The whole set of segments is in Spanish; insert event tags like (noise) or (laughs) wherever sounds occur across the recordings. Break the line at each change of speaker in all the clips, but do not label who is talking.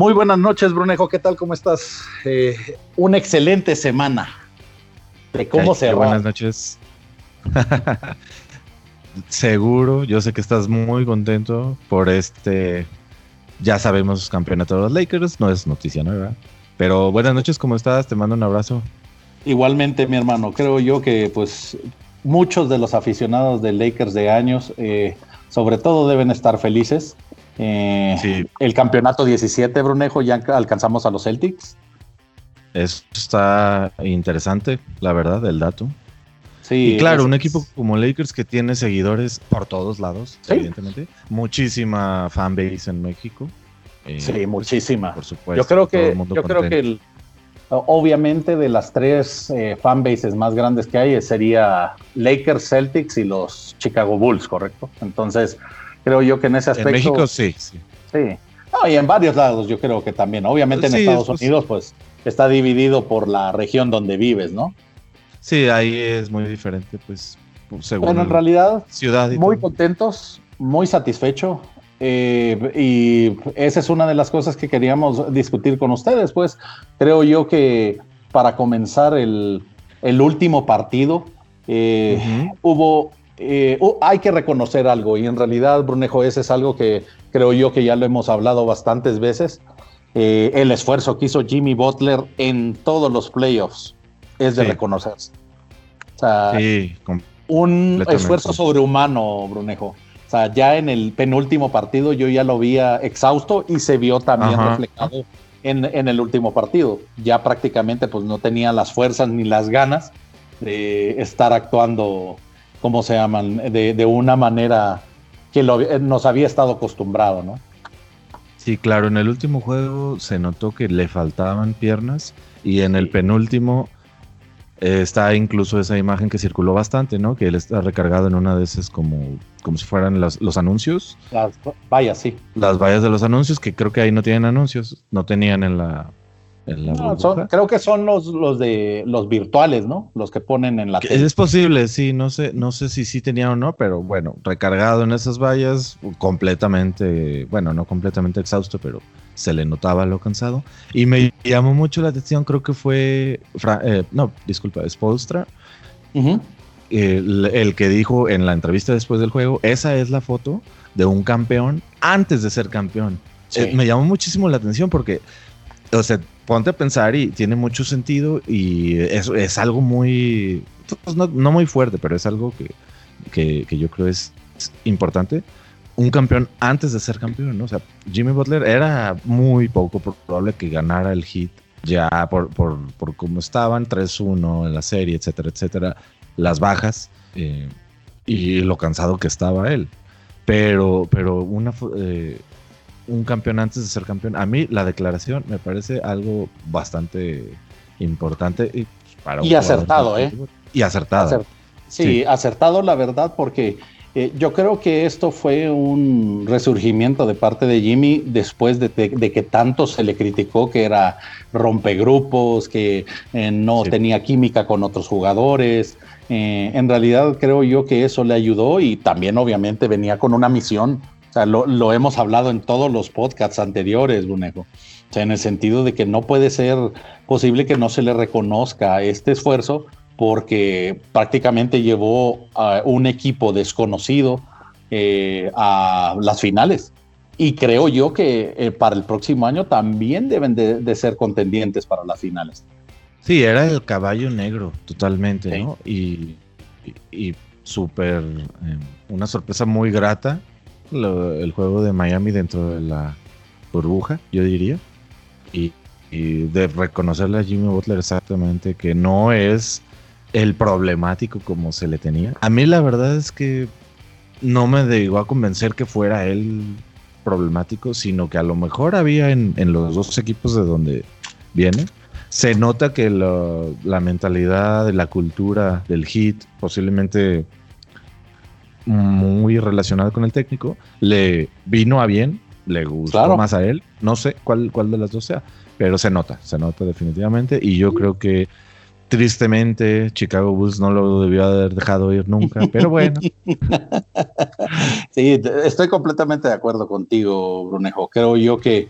Muy buenas noches, Brunejo. ¿Qué tal? ¿Cómo estás? Eh, una excelente semana. De cómo se va.
Buenas noches. (laughs) Seguro, yo sé que estás muy contento por este. Ya sabemos campeonato de los Lakers, no es noticia nueva. Pero buenas noches, ¿cómo estás? Te mando un abrazo.
Igualmente, mi hermano. Creo yo que, pues, muchos de los aficionados de Lakers de años, eh, sobre todo, deben estar felices. Eh, el campeonato 17, Brunejo, ya alcanzamos a los Celtics.
Eso está interesante, la verdad, el dato. Sí, y claro, un equipo como Lakers que tiene seguidores por todos lados, evidentemente. Muchísima fanbase en México.
Eh, sí, muchísima. Por supuesto. Yo creo que, yo creo que obviamente de las tres eh, fanbases más grandes que hay sería Lakers, Celtics y los Chicago Bulls, ¿correcto? Entonces, creo yo que en ese aspecto... En
México sí, sí.
Sí. y en varios lados yo creo que también. Obviamente en Estados Unidos pues está dividido por la región donde vives, ¿no?
Sí, ahí es muy diferente, pues,
según Bueno, en realidad, ciudad muy contentos, muy satisfechos. Eh, y esa es una de las cosas que queríamos discutir con ustedes, pues creo yo que para comenzar el, último partido eh, hubo, eh, hay que reconocer algo y en realidad Brunejo ese es algo que creo yo que ya lo hemos hablado bastantes veces, el esfuerzo que hizo Jimmy Butler en todos los playoffs es de reconocerse. O sea, un esfuerzo sobrehumano, Brunejo. O sea, ya en el penúltimo partido yo ya lo veía exhausto y se vio también reflejado en, el último partido. Ya prácticamente pues no tenía las fuerzas ni las ganas de estar actuando, ¿cómo se llaman? De, una manera que nos había estado acostumbrado, ¿no?
Sí, claro, en el último juego se notó que le faltaban piernas y en el penúltimo eh, está incluso esa imagen que circuló bastante, ¿no? Que él está recargado en una de esas como, como si fueran los anuncios.
Las vallas, sí.
Las vallas de los anuncios, que creo que ahí no tienen anuncios, no tenían en la...
creo que son los, los de los virtuales, ¿no? Los que ponen en la
tele. Es posible, sí, no sé, no sé si sí tenía o no, pero bueno, recargado en esas vallas, completamente, bueno, no completamente exhausto, pero se le notaba lo cansado. Y me llamó mucho la atención, creo que fue, eh, no, disculpa, Spolstra, el, que dijo en la entrevista después del juego, esa es la foto de un campeón antes de ser campeón. Eh, me llamó muchísimo la atención porque, o sea, ponte a pensar y tiene mucho sentido y es, es algo muy, pues, no, muy fuerte, pero es algo que, que yo creo es importante un campeón antes de ser campeón, ¿no? O sea, Jimmy Butler era muy poco probable que ganara el hit ya por, por, por cómo estaban, 3-1 en la serie, etcétera, etcétera, las bajas eh, y lo cansado que estaba él. Pero, pero una, eh, un campeón antes de ser campeón, a mí la declaración me parece algo bastante importante.
Y, para y acertado, ¿eh?
Y acertado.
sí, acertado la verdad porque eh, yo creo que esto fue un resurgimiento de parte de Jimmy después de, que tanto se le criticó que era rompegrupos, que eh, no tenía química con otros jugadores. Eh, en realidad creo yo que eso le ayudó y también obviamente venía con una misión. O sea, lo, lo hemos hablado en todos los podcasts anteriores, Brunejo. O sea, en el sentido de que no puede ser posible que no se le reconozca este esfuerzo porque prácticamente llevó a un equipo desconocido eh, a las finales. Y creo yo que eh, para el próximo año también deben de, ser contendientes para las finales.
Sí, era el caballo negro totalmente, ¿no? Y, y, súper, eh, una sorpresa muy grata el juego de Miami dentro de la burbuja, yo diría. Y, de reconocerle a Jimmy Butler exactamente que no es el problemático como se le tenía. A mí la verdad es que no me llegó a convencer que fuera él problemático, sino que a lo mejor había en, los dos equipos de donde viene. Se nota que la mentalidad, la cultura del hit, posiblemente muy relacionada con el técnico, le vino a bien, le gustó más a él. No sé cuál, cuál de las dos sea, pero se nota, se nota definitivamente. Y yo creo que Tristemente, Chicago Bulls no lo debió haber dejado ir nunca, pero bueno. (laughs)
sí, estoy completamente de acuerdo contigo, Brunejo. Creo yo que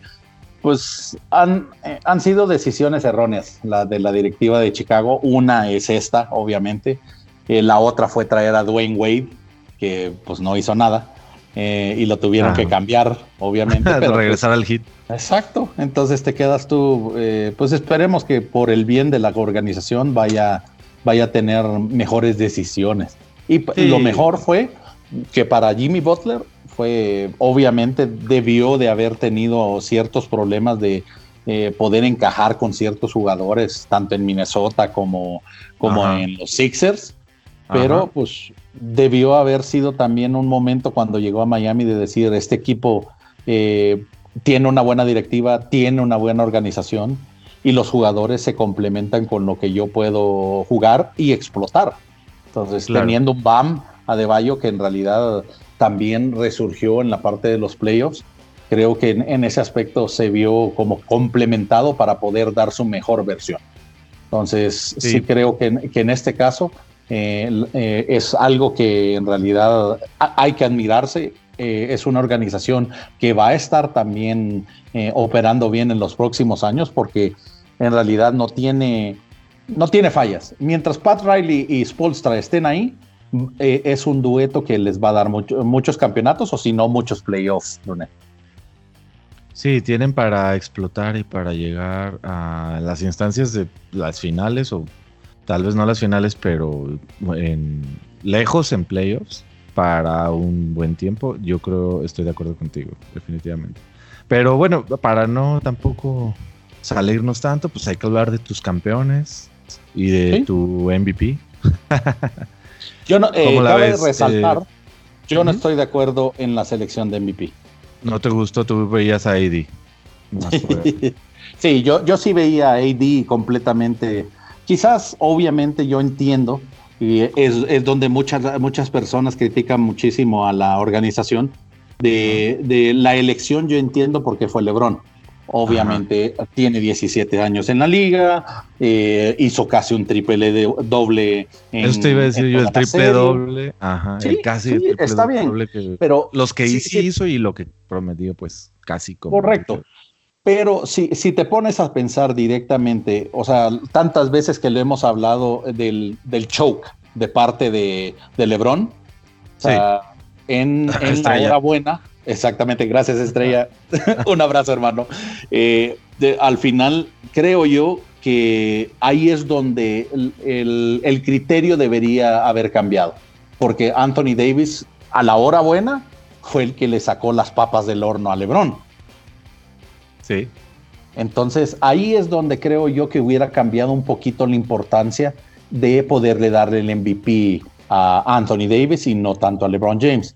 pues han, eh, han sido decisiones erróneas la de la directiva de Chicago. Una es esta, obviamente. Eh, la otra fue traer a Dwayne Wade, que pues no hizo nada. Eh, y lo tuvieron que cambiar, obviamente. (laughs)
pero, regresar al hit.
Exacto. Entonces te quedas tú, pues esperemos que por el bien de la organización vaya, vaya a tener mejores decisiones. Y lo mejor fue que para Jimmy Butler fue, obviamente, debió de haber tenido ciertos problemas de eh, poder encajar con ciertos jugadores, tanto en Minnesota como, como en los Sixers. Pero pues debió haber sido también un momento cuando llegó a Miami de decir, este equipo eh, tiene una buena directiva, tiene una buena organización y los jugadores se complementan con lo que yo puedo jugar y explotar. Entonces, teniendo un BAM Adebayo que en realidad también resurgió en la parte de los playoffs, creo que en, ese aspecto se vio como complementado para poder dar su mejor versión. Entonces, sí, creo que, que, en este caso eh, eh, es algo que en realidad hay que admirarse. Eh, es una organización que va a estar también operando bien en los próximos años porque en realidad no tiene, no tiene fallas. Mientras Pat Riley y Spolstra estén ahí, es un dueto que les va a dar muchos campeonatos o si no muchos playoffs,
Sí, tienen para explotar y para llegar a las instancias de las finales o tal vez no las finales, pero en, lejos en playoffs para un buen tiempo. Yo creo, estoy de acuerdo contigo, definitivamente. Pero bueno, para no tampoco salirnos tanto, pues hay que hablar de tus campeones y de tu MVP. (laughs)
yo no, eh, cabe resaltar, eh, yo no estoy de acuerdo en la selección de MVP.
¿No te gustó? Tú veías a AD. (laughs)
sí, yo, yo sí veía a AD completamente Quizás, obviamente, yo entiendo, y es, donde muchas, muchas personas critican muchísimo a la organización, de, la elección yo entiendo porque fue Lebron. Obviamente tiene 17 años en la liga, eh, hizo casi un triple de, doble.
En, Eso te iba a decir yo, el triple doble. Ajá, casi
está bien. pero
los que hizo y lo que prometió, pues casi como.
Correcto. Pero si, si te pones a pensar directamente, o sea, tantas veces que le hemos hablado del, del choke de parte de, de Lebron, en, (laughs) en la era buena, exactamente, gracias Estrella, (laughs) un abrazo hermano. Eh, al final, creo yo que ahí es donde el, el, criterio debería haber cambiado, porque Anthony Davis a la hora buena fue el que le sacó las papas del horno a Lebron entonces ahí es donde creo yo que hubiera cambiado un poquito la importancia de poderle darle el MVP a Anthony Davis y no tanto a LeBron James.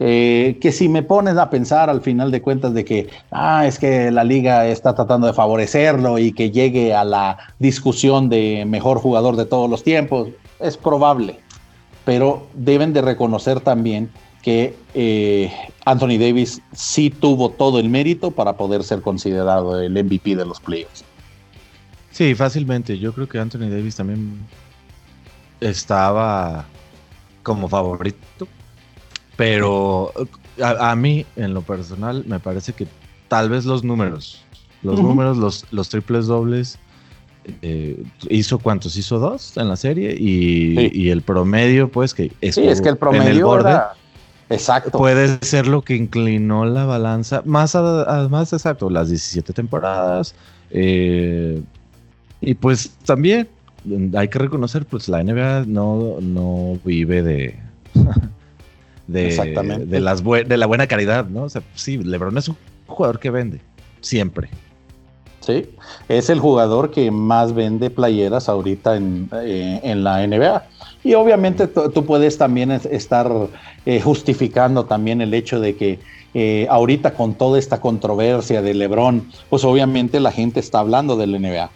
Eh, que si me pones a pensar al final de cuentas de que, ah, es que la liga está tratando de favorecerlo y que llegue a la discusión de mejor jugador de todos los tiempos, es probable, pero deben de reconocer también que eh, Anthony Davis sí tuvo todo el mérito para poder ser considerado el MVP de los playoffs.
Sí, fácilmente. Yo creo que Anthony Davis también estaba como favorito. Pero a, mí, en lo personal, me parece que tal vez los números, los números, los, los triples dobles, eh, hizo cuántos, hizo dos en la serie y, el promedio, pues que
es, sí, es que el promedio era
Exacto. Puede ser lo que inclinó la balanza. Más, más exacto, las 17 temporadas. Eh, y pues también hay que reconocer, pues la NBA no, no vive de. (laughs) de, de, las de la buena caridad, ¿no? O sea, sí, LeBron es un jugador que vende. Siempre.
Sí, es el jugador que más vende playeras ahorita en, eh, en la NBA. Y obviamente tú puedes también estar eh, justificando también el hecho de que eh, ahorita con toda esta controversia de Lebron, pues obviamente la gente está hablando del NBA.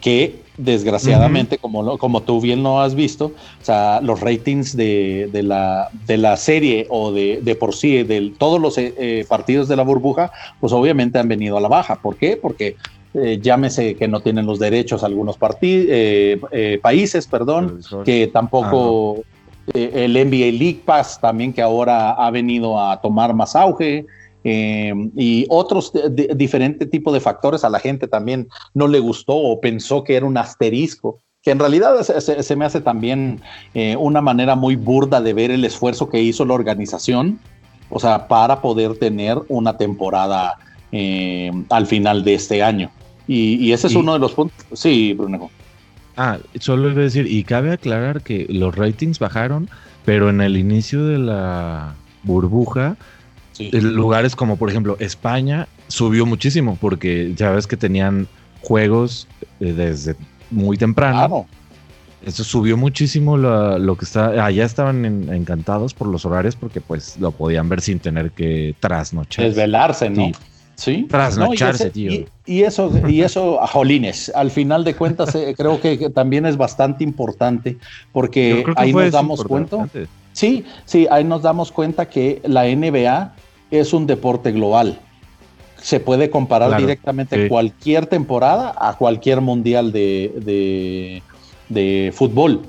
Que, desgraciadamente, como, como tú bien lo has visto, o sea, los ratings de, la, de la serie o de, de por sí, de todos los partidos de la burbuja, pues obviamente han venido a la baja. ¿Por qué? Porque eh, llámese que no tienen los derechos algunos eh, eh, países, perdón, que tampoco el NBA League Pass también que ahora ha venido a tomar más auge. y otros diferentes tipos de factores a la gente también no le gustó o pensó que era un asterisco que en realidad se, me hace también una manera muy burda de ver el esfuerzo que hizo la organización, o sea, para poder tener una temporada al final de este año. Y, ese es uno de los puntos. Sí, Brunejo.
Ah, solo iba a decir, y cabe aclarar que los ratings bajaron, pero en el inicio de la burbuja, lugares como por ejemplo España subió muchísimo, porque ya ves que tenían juegos eh, desde muy temprano. Eso subió muchísimo lo, que está. Allá estaban encantados por los horarios porque pues lo podían ver sin tener que trasnochar.
Desvelarse, ¿no? Sí.
Trasnocharse, tío.
Y, eso, y eso, a jolines, al final de cuentas, eh, (laughs) creo que, también es bastante importante porque ahí nos damos cuenta. Sí, sí, ahí nos damos cuenta que la NBA es un deporte global. Se puede comparar directamente cualquier temporada a cualquier mundial de, de, de fútbol.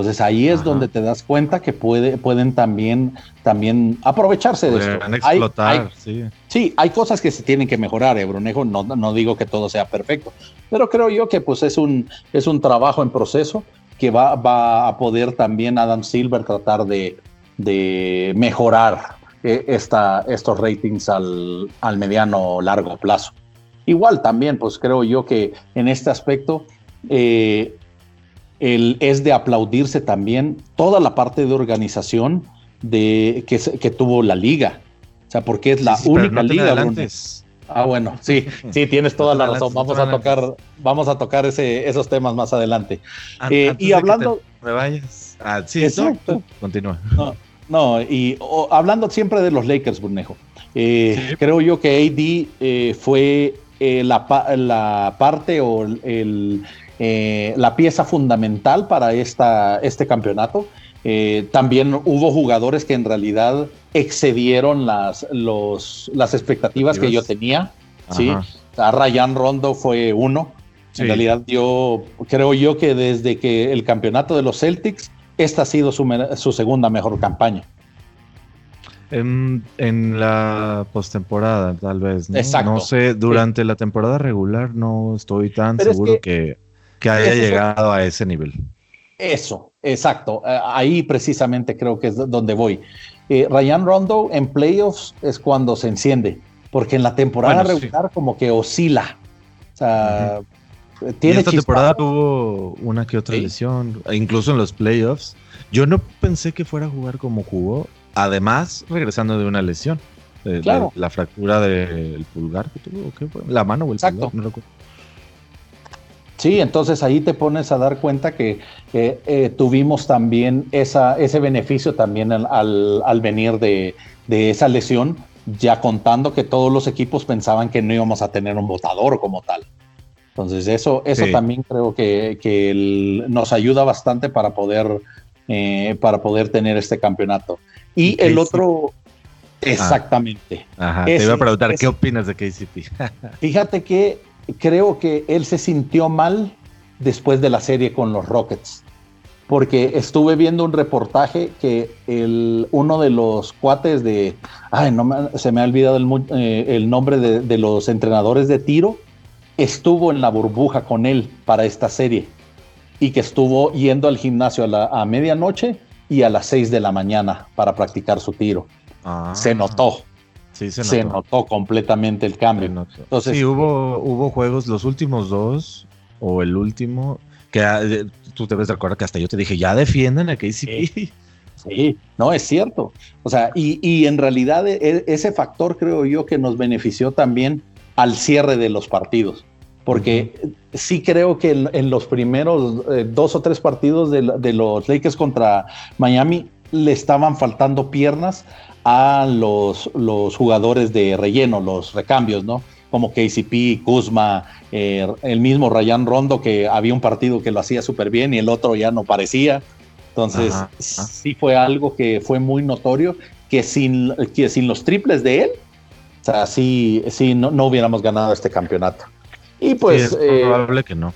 Entonces ahí es donde te das cuenta que puede, pueden también, también aprovecharse de esto.
explotar,
sí. sí. hay cosas que se tienen que mejorar, eh, Brunejo. No, no digo que todo sea perfecto, pero creo yo que pues es un, es un trabajo en proceso que va, va a poder también Adam Silver tratar de, de mejorar eh, esta, estos ratings al, al mediano largo plazo. Igual también, pues creo yo que en este aspecto eh, es de aplaudirse también toda la parte de organización de, que, que tuvo la liga. O sea, porque es la única liga. Ah, bueno, sí, sí, tienes toda la razón. Vamos a tocar, vamos a tocar ese, esos temas más adelante.
Eh, y hablando. me vayas. Ah, sí, exacto. Continúa.
No, y hablando siempre de los Lakers, Burnejo. Eh, creo yo que AD eh, fue la, la, parte o el, eh, la pieza fundamental para esta, este campeonato. Eh, también hubo jugadores que en realidad excedieron las, las expectativas que yo tenía. ¿sí? A Ryan Rondo fue uno. En realidad yo creo yo que desde que el campeonato de los Celtics, esta ha sido su, segunda mejor campaña.
En, la postemporada, tal vez. ¿no? no sé, durante la temporada regular no estoy tan seguro que que haya llegado a ese nivel.
Eso, exacto. Eh, ahí precisamente creo que es donde voy. Eh, Ryan Rondo en playoffs es cuando se enciende, porque en la temporada regular como que oscila. O sea,
tiene esta temporada tuvo una que otra lesión, incluso en los playoffs. Yo no pensé que fuera a jugar como jugó, además regresando de una lesión. claro. la fractura del pulgar que tuvo, ¿qué fue? La mano o el pulgar, no recuerdo.
Sí, entonces ahí te pones a dar cuenta que eh, tuvimos también esa, ese beneficio también al, venir de, esa lesión, ya contando que todos los equipos pensaban que no íbamos a tener un votador como tal. Entonces eso, eso también creo que, nos ayuda bastante para poder, eh, para poder tener este campeonato. Y el otro, exactamente.
ajá, te iba a preguntar, ¿qué opinas de KCP? (laughs)
fíjate que creo que él se sintió mal después de la serie con los Rockets, porque estuve viendo un reportaje que el, uno de los cuates de, ay, no se me ha olvidado el, eh, nombre de, los entrenadores de tiro, estuvo en la burbuja con él para esta serie y que estuvo yendo al gimnasio a, medianoche y a las 6 de la mañana para practicar su tiro. Ah. Se notó se, notó. completamente el cambio.
Entonces, sí, hubo, hubo juegos, los últimos dos, o el último, que ah, tú te ves de acuerdo que hasta yo te dije, ya defienden a KCP. (laughs)
Sí. no, es cierto. O sea, y, en realidad e, e, ese factor creo yo que nos benefició también al cierre de los partidos. Porque sí creo que en, los primeros eh, dos o tres partidos de, de los Lakers contra Miami le estaban faltando piernas a los, los jugadores de relleno, los recambios, ¿no? Como KCP, Kuzma, eh, el mismo Ryan Rondo, que había un partido que lo hacía súper bien y el otro ya no parecía. Entonces, sí fue algo que fue muy notorio, que sin, que sin los triples de él, o sea, sí, sí no, no hubiéramos ganado este campeonato. Y pues...
es eh, probable que no.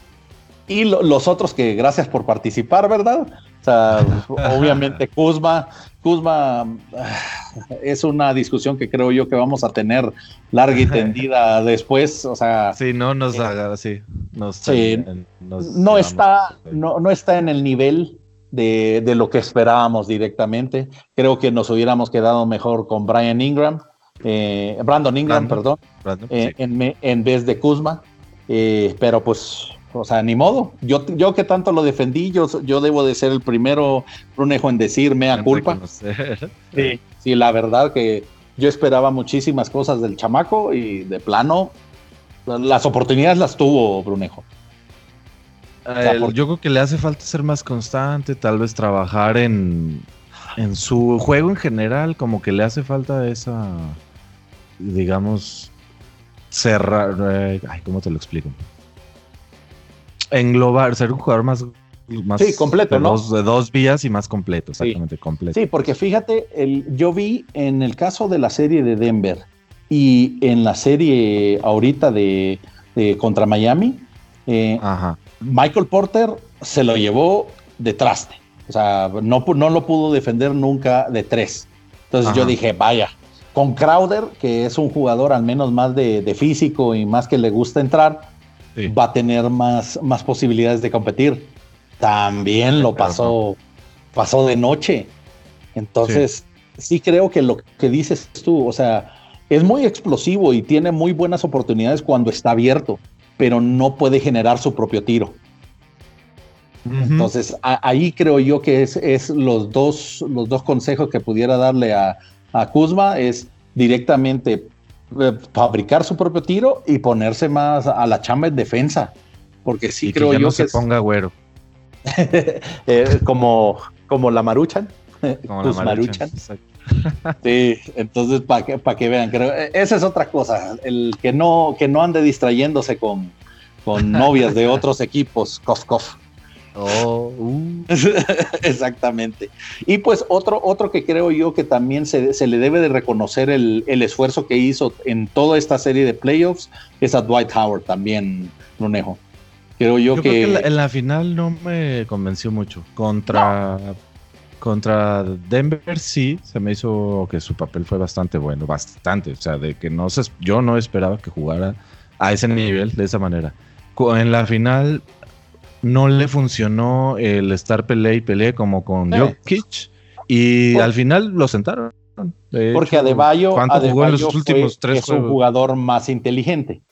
Y los otros que gracias por participar, ¿verdad? O sea, (laughs) obviamente Kuzma, Kuzma (sighs) es una discusión que creo yo que vamos a tener larga y (laughs) tendida después. O sea.
Sí, no nos eh, haga así.
no, está, no, no está en el nivel de, lo que esperábamos directamente. Creo que nos hubiéramos quedado mejor con Brian Ingram, eh, Brandon Ingram, perdón, eh, en, vez de Kuzma. pero pues o sea, ni modo. Yo, yo que tanto lo defendí, yo, yo debo de ser el primero, Brunejo, en decirme a culpa. (laughs) Sí, sí, la verdad que yo esperaba muchísimas cosas del chamaco y de plano, las oportunidades las tuvo Brunejo.
yo creo que le hace falta ser más constante, tal vez trabajar en, en su juego en general, como que le hace falta esa, digamos, cerrar. Eh, ay, ¿cómo te lo explico? Englobar, ser un jugador más, más
completo,
de,
¿no?
dos, de dos vías y más completo, exactamente, completo.
Sí, porque fíjate, el, yo vi en el caso de la serie de Denver y en la serie ahorita de, contra Miami, eh, Michael Porter se lo llevó de traste. O sea, no, no lo pudo defender nunca de tres. Entonces yo dije, vaya, con Crowder, que es un jugador al menos más de, de, físico y más que le gusta entrar, va a tener más, más posibilidades de competir. También lo pasó, pasó de noche. Entonces, sí. creo que lo que dices tú, o sea, es muy explosivo y tiene muy buenas oportunidades cuando está abierto, pero no puede generar su propio tiro. Entonces, ahí creo yo que es, es, los, dos, los dos consejos que pudiera darle a, a Kuzma es directamente fabricar su propio tiro y ponerse más a la chamba en defensa. Porque sí creo yo no
se ponga güero. (laughs)
Eh, como, como la maruchan. (laughs) Como la maruchan. sí, entonces para que, para que vean, creo, eh, esa es otra cosa, el que no, que no ande distrayéndose con, con novias de otros equipos, cof, cof. Oh, uh. (laughs) Exactamente. Y pues otro, otro que creo yo que también se, le debe de reconocer el, esfuerzo que hizo en toda esta serie de playoffs es a Dwight Howard también, Lunejo. Creo yo, que...
en la final no me convenció mucho. Contra, contra Denver sí, se me hizo que su papel fue bastante bueno, bastante. O sea, de que no se, yo no esperaba que jugara a ese nivel, de esa manera. En la final no le funcionó el estar pelea y pelea como con Jokic y al final lo sentaron.
Porque Adebayo, jugó en los últimos tres es un jugador más inteligente.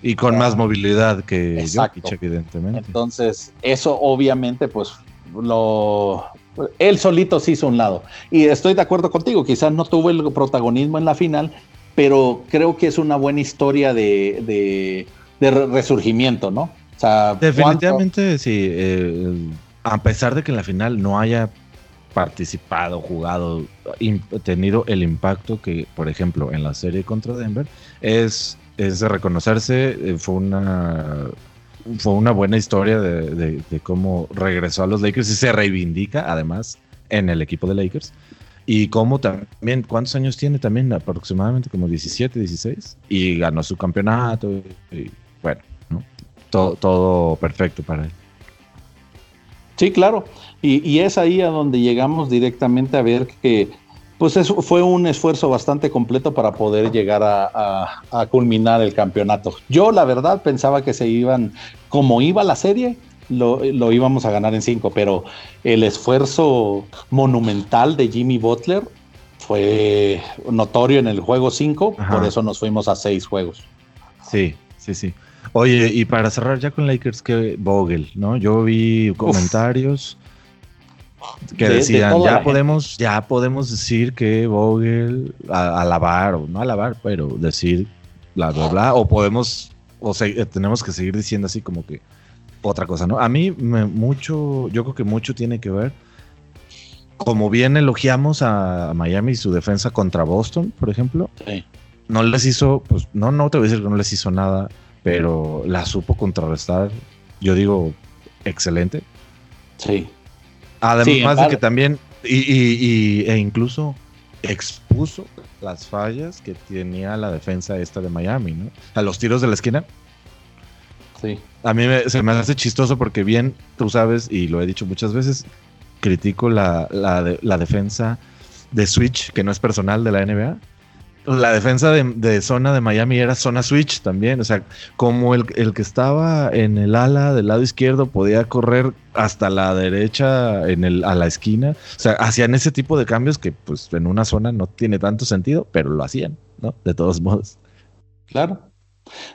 Y con más movilidad que Jokic, evidentemente.
Entonces, eso obviamente, pues, lo. Él solito se hizo un lado. Y estoy de acuerdo contigo, quizás no tuvo el protagonismo en la final, pero creo que es una buena historia de, de resurgimiento, ¿no?
Definitivamente sí. Eh, a pesar de que en la final no haya participado, jugado, tenido el impacto que, por ejemplo, en la serie contra Denver, es, es de reconocerse, eh, fue una fue una buena historia de, cómo regresó a los Lakers y se reivindica además en el equipo de Lakers. Y cómo también, ¿cuántos años tiene? También aproximadamente como 17, 16. Y ganó su campeonato. bueno, todo, perfecto para él.
Sí, claro. Y, es ahí a donde llegamos directamente a ver que pues eso fue un esfuerzo bastante completo para poder llegar a, culminar el campeonato. Yo la verdad pensaba que se iban, como iba la serie, lo, íbamos a ganar en cinco, pero el esfuerzo monumental de Jimmy Butler fue notorio en el juego 5, por eso nos fuimos a seis juegos.
Sí, sí, sí. Oye, y para cerrar ya con Lakers, que Vogel, ¿no? Yo vi comentarios que decían, ya podemos, ya podemos decir que Vogel, alabar, o no alabar, pero decir bla, bla, bla, o podemos, o sea, tenemos que seguir diciendo así como que otra cosa, ¿no? A mí me, mucho, yo creo que mucho tiene que ver, como bien elogiamos a Miami y su defensa contra Boston, por ejemplo, no les hizo, pues no, no te voy a decir que no les hizo nada pero la supo contrarrestar, yo digo, excelente.
Sí.
Además de que también, y, e incluso expuso las fallas que tenía la defensa esta de Miami, ¿no? A los tiros de la esquina.
Sí.
A mí se me hace chistoso porque bien, tú sabes, y lo he dicho muchas veces, critico la, la defensa de Switch, que no es personal de la NBA, la defensa de, zona de Miami era zona switch también. O sea, como el, que estaba en el ala del lado izquierdo podía correr hasta la derecha en el, a la esquina. O sea, hacían ese tipo de cambios que pues en una zona no tiene tanto sentido, pero lo hacían, ¿no? De todos modos.
Claro.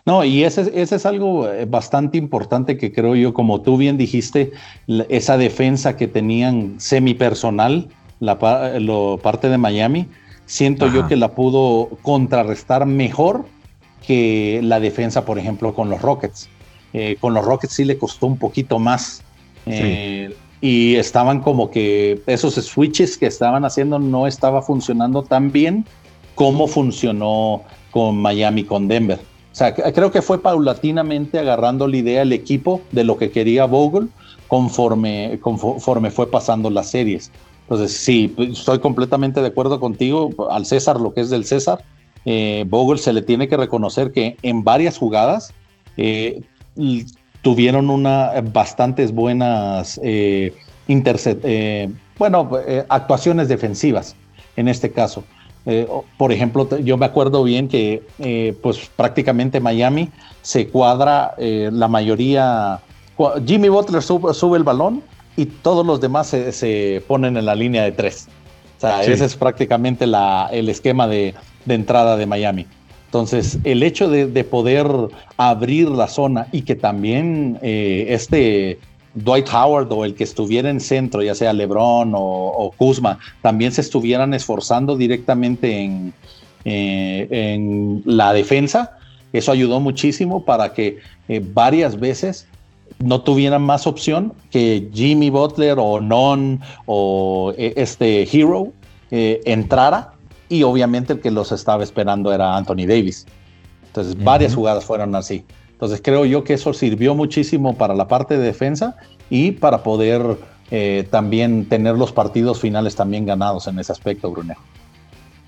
No, y ese, ese es algo eh, bastante importante que creo yo, como tú bien dijiste, esa defensa que tenían semipersonal, la lo, parte de Miami, siento yo que la pudo contrarrestar mejor que la defensa, por ejemplo, con los Rockets. Eh, con los Rockets sí le costó un poquito más. Eh, y estaban como que esos switches que estaban haciendo no estaba funcionando tan bien como funcionó con Miami, con Denver. O sea, creo que fue paulatinamente agarrando la idea el equipo de lo que quería Vogel conforme, conforme fue pasando las series. Entonces, sí, estoy completamente de acuerdo contigo. Al César, lo que es del César, eh, Vogel se le tiene que reconocer que en varias jugadas eh, tuvieron una bastantes buenas eh, eh bueno, actuaciones defensivas en este caso. por ejemplo, yo me acuerdo bien que pues prácticamente Miami se cuadra la mayoría. Jimmy Butler sube el balón y todos los demás se, ponen en la línea de tres. O sea, ese es prácticamente la, el esquema de, entrada de Miami. Entonces, el hecho de, poder abrir la zona y que también eh, este Dwight Howard o el que estuviera en centro, ya sea LeBron o, Kuzma, también se estuvieran esforzando directamente en, eh, en la defensa, eso ayudó muchísimo para que eh, varias veces no tuvieran más opción que Jimmy Butler o Non o eh, este Hero eh, entrara y obviamente el que los estaba esperando era Anthony Davis. Entonces varias jugadas fueron así. Entonces creo yo que eso sirvió muchísimo para la parte de defensa y para poder eh, también tener los partidos finales también ganados en ese aspecto, Brunejo.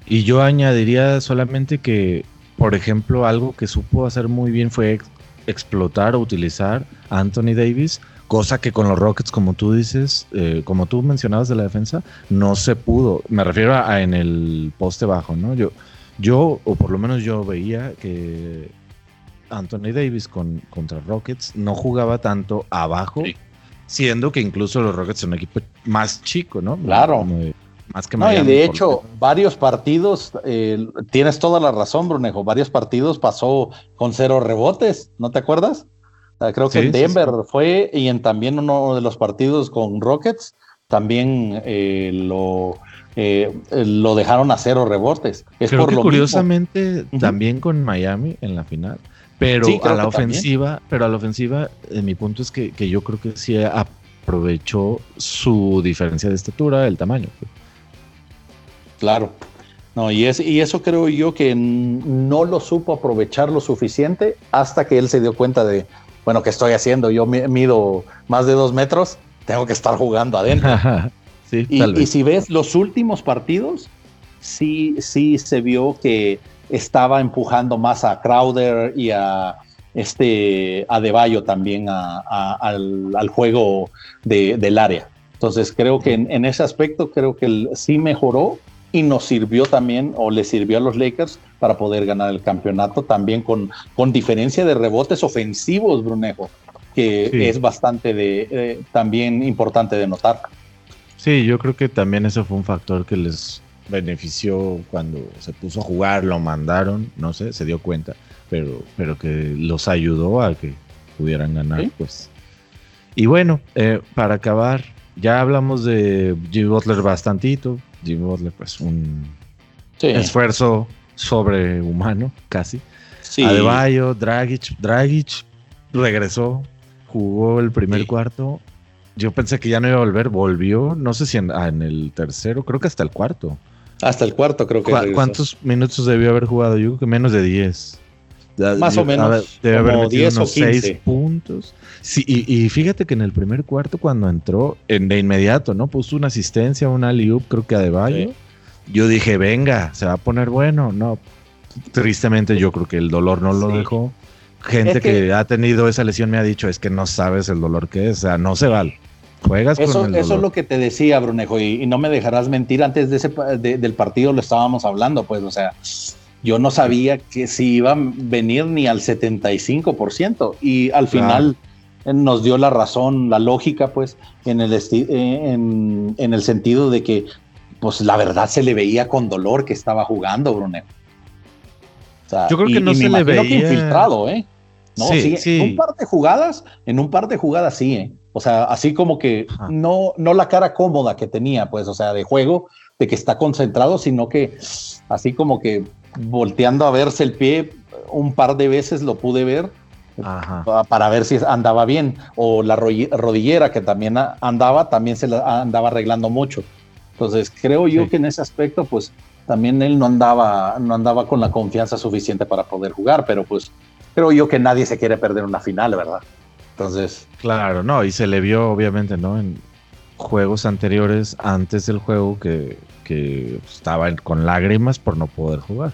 Y yo añadiría solamente que, por ejemplo, algo que supo hacer muy bien fue explotar o utilizar a Anthony Davis, cosa que con los Rockets, como tú dices, eh, como tú mencionabas de la defensa, no se pudo. Me refiero a, en el poste bajo, ¿no? Yo, yo, o por lo menos yo veía que Anthony Davis con, contra Rockets no jugaba tanto abajo, siendo que incluso los Rockets son un equipo más chico, ¿no?
Claro. Más que no, y de hecho, varios partidos, eh, tienes toda la razón, Brunejo, varios partidos pasó con cero rebotes, ¿no te acuerdas? creo que en Denver fue y en también uno de los partidos con Rockets también eh, lo, eh, lo dejaron a cero rebotes.
Es creo que curiosamente también con Miami en la final, pero a la ofensiva, pero a la ofensiva, en mi punto es que, que yo creo que sí aprovechó su diferencia de estatura, el tamaño.
Claro. No, y, es, y eso creo yo que no lo supo aprovechar lo suficiente hasta que él se dio cuenta de, bueno, ¿qué estoy haciendo? Yo mido más de dos metros, tengo que estar jugando adentro. (laughs) sí, y, y, si ves los últimos partidos, sí, sí se vio que estaba empujando más a Crowder y a este a también al, juego del área. Entonces creo que en, ese aspecto creo que él sí mejoró y nos sirvió también o le sirvió a los Lakers para poder ganar el campeonato también con, con diferencia de rebotes ofensivos, Brunejo, que es bastante de, eh, también importante de notar.
Sí, yo creo que también eso fue un factor que les benefició cuando se puso a jugar, lo mandaron, no sé, se dio cuenta, pero, pero que los ayudó a que pudieran ganar, pues. Y bueno, eh, para acabar, ya hablamos de Jimmy Butler bastantito, Jimmy Butler, pues un esfuerzo sobrehumano, casi. Sí. Adebayo, Dragic, Dragic regresó, jugó el primer cuarto. Yo pensé que ya no iba a volver, volvió, no sé si en, ah, el tercero, creo que hasta el cuarto.
Hasta el cuarto, creo que.
¿Cuántos minutos debió haber jugado? Yo creo que menos de 10.
Más o menos. debe haber metido unos 6
puntos. Sí, y, fíjate que en el primer cuarto, cuando entró, en, de inmediato, ¿no? Puso una asistencia, una alley creo que a De Yo dije, venga, se va a poner bueno. No, tristemente yo creo que el dolor no lo dejó. Gente que, ha tenido esa lesión me ha dicho, es que no sabes el dolor que es, o sea, no se vale.
Juegas eso, con Eso es lo que te decía, Brunejo, y, no me dejarás mentir, antes de ese, del partido lo estábamos hablando, pues, o sea, yo no sabía que si iba a venir ni al 75%, y al final nos dio la razón, la lógica, pues, en el, en, en el sentido de que, pues, la verdad se le veía con dolor que estaba jugando, Brunejo.
yo creo que no se le veía
infiltrado, ¿eh? No, sí, sí, En un par de jugadas, en un par de jugadas sí, ¿eh? O sea, así como que no, no la cara cómoda que tenía, pues, o sea, de juego, de que está concentrado, sino que así como que volteando a verse el pie un par de veces lo pude ver para ver si andaba bien. O la rodillera que también andaba, también se la andaba arreglando mucho. Entonces, creo yo que en ese aspecto, pues, también él no andaba, no andaba con la confianza suficiente para poder jugar, pero pues creo yo que nadie se quiere perder una final, ¿verdad? Entonces.
Claro, no, y se le vio, obviamente, ¿no? En juegos anteriores, antes del juego, que, que estaba con lágrimas por no poder jugar.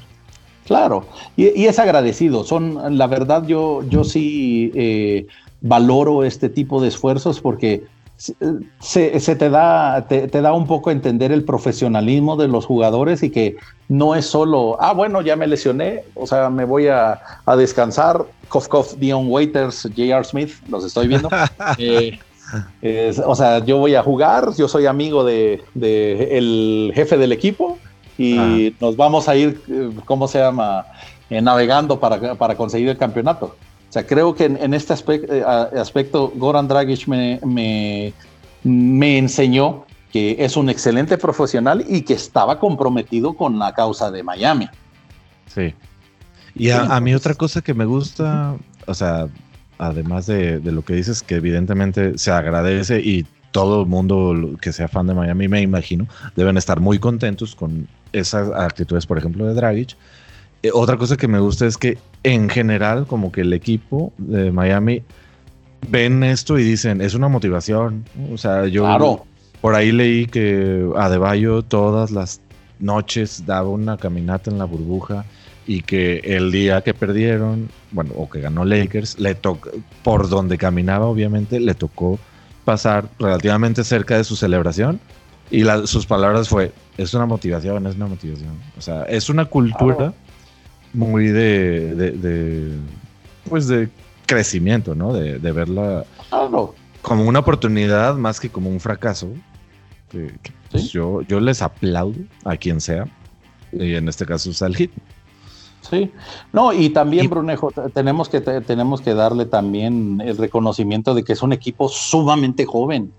Claro, y, es agradecido. Son, la verdad, yo, yo sí eh, valoro este tipo de esfuerzos porque se, se, te, da, te, da un poco a entender el profesionalismo de los jugadores y que no es solo, ah, bueno, ya me lesioné, o sea, me voy a, a descansar, Cough, Dion Waiters, J.R. Smith, los estoy viendo. (laughs) Eh, o sea, yo voy a jugar, yo soy amigo de, el jefe del equipo y nos vamos a ir, eh, ¿cómo se llama? Eh, navegando para, para, conseguir el campeonato. O sea, creo que en, este aspecto, Goran Dragic me, me, me enseñó que es un excelente profesional y que estaba comprometido con la causa de Miami.
Sí. Y a, mí otra cosa que me gusta, o sea, además de, lo que dices, que evidentemente se agradece y todo el mundo que sea fan de Miami, me imagino, deben estar muy contentos con esas actitudes, por ejemplo, de Dragic. Eh, otra cosa que me gusta es que en general, como que el equipo de Miami ven esto y dicen, es una motivación. O sea, yo por ahí leí que Adebayo todas las noches daba una caminata en la burbuja y que el día que perdieron, bueno, o que ganó Lakers, le tocó, por donde caminaba, obviamente, le tocó pasar relativamente cerca de su celebración. Y sus palabras fue, es una motivación, es una motivación. O sea, es una cultura muy de, de, pues de crecimiento, ¿no? De, de verla como una oportunidad más que como un fracaso. Pues, yo, yo les aplaudo a quien sea. Y en este caso es al hit.
Sí, no, y también, Brunejo, tenemos que, tenemos que darle también el reconocimiento de que es un equipo sumamente joven.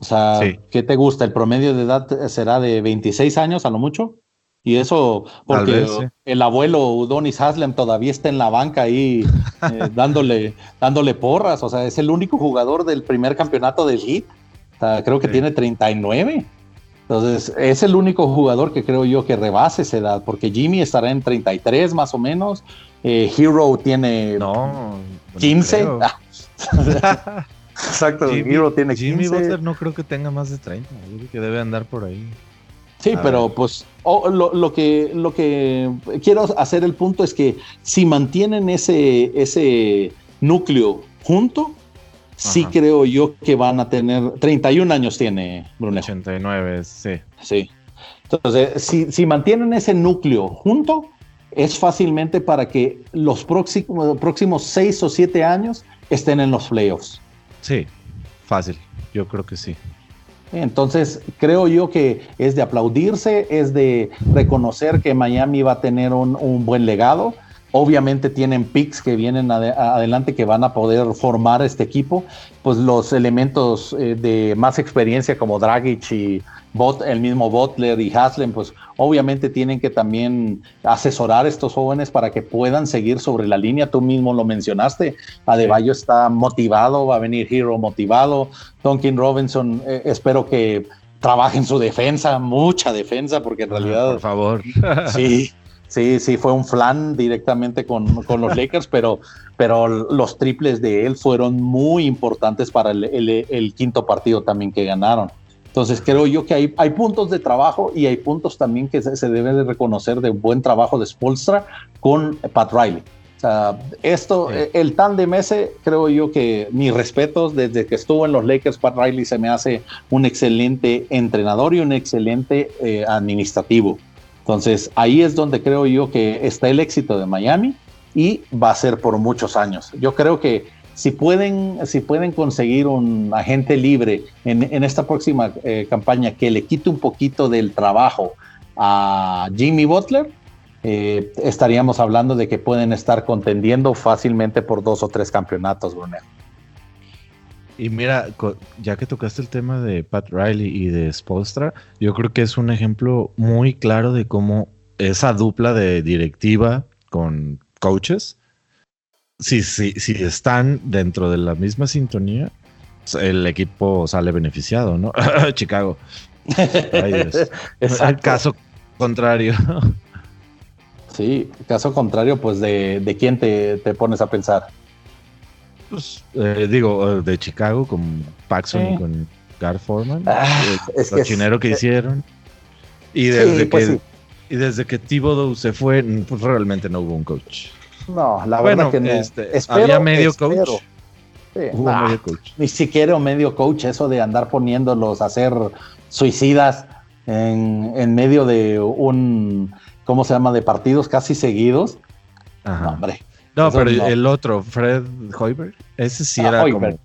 O sea, ¿qué te gusta? ¿El promedio de edad será de 26 años a lo mucho? Y eso porque el abuelo Udonis Haslem todavía está en la banca ahí eh, (laughs) dándole, dándole porras. O sea, es el único jugador del primer campeonato del Heat. creo que tiene 39. Entonces, es el único jugador que creo yo que rebase esa edad, porque Jimmy estará en 33 más o menos. Eh, Hero tiene
no,
15. (laughs) Exacto,
Jimmy, Hero tiene 15. Jimmy Butler no creo que tenga más de 30, yo creo que debe andar por ahí.
Sí, pero pues lo, que, lo que quiero hacer el punto es que si mantienen ese, ese núcleo junto, sí creo yo que van a tener 31 años tiene Bruno.
89, sí.
Sí. Entonces, si, si mantienen ese núcleo junto, es fácilmente para que los próximos, próximos 6 o 7 años estén en los playoffs.
Sí, fácil. Yo creo que sí.
Entonces, creo yo que es de aplaudirse, es de reconocer que Miami va a tener un, un buen legado Obviamente tienen picks que vienen adelante que van a poder formar este equipo. Pues los elementos eh, de más experiencia como Dragic y Bot, el mismo Butler y Haslem, pues obviamente tienen que también asesorar a estos jóvenes para que puedan seguir sobre la línea. Tú mismo lo mencionaste. Adebayo está motivado, va a venir Hero motivado. Tonkin Robinson, eh, espero que trabaje en su defensa, mucha defensa, porque en realidad.
por favor.
sí. (laughs) Sí, sí, fue un flan directamente con, los Lakers, (laughs) pero, pero los triples de él fueron muy importantes para el, quinto partido también que ganaron. Entonces creo yo que hay, hay puntos de trabajo y hay puntos también que se, se debe de reconocer de buen trabajo de Spolstra con Pat Riley. O sea, esto, eh, el tándem ese, creo yo que mis respetos, desde que estuvo en los Lakers, Pat Riley se me hace un excelente entrenador y un excelente eh, administrativo. Entonces, ahí es donde creo yo que está el éxito de Miami y va a ser por muchos años. Yo creo que si pueden, si pueden conseguir un agente libre en, esta próxima eh, campaña que le quite un poquito del trabajo a Jimmy Butler, eh, estaríamos hablando de que pueden estar contendiendo fácilmente por dos o tres campeonatos, Brunel.
Y mira, ya que tocaste el tema de Pat Riley y de Spolstra, yo creo que es un ejemplo muy claro de cómo esa dupla de directiva con coaches, si, si, si están dentro de la misma sintonía, el equipo sale beneficiado, ¿no? (laughs) Chicago. (laughs) El caso contrario.
Sí, caso contrario, pues de, de quién te, pones a pensar.
Pues eh, digo, de Chicago con Paxson y con Gar Foreman, ah, el es que que hicieron. Y desde pues que y desde que Thibodeau se fue, pues realmente no hubo un coach.
No, la verdad que no.
Este, había medio coach.
medio coach. Ni siquiera un medio coach, eso de andar poniéndolos a hacer suicidas en, en medio de un ¿cómo se llama? De partidos casi seguidos.
Ajá. No, hombre. No, pero el otro, Fred Hoiberg, ese sí ah, era como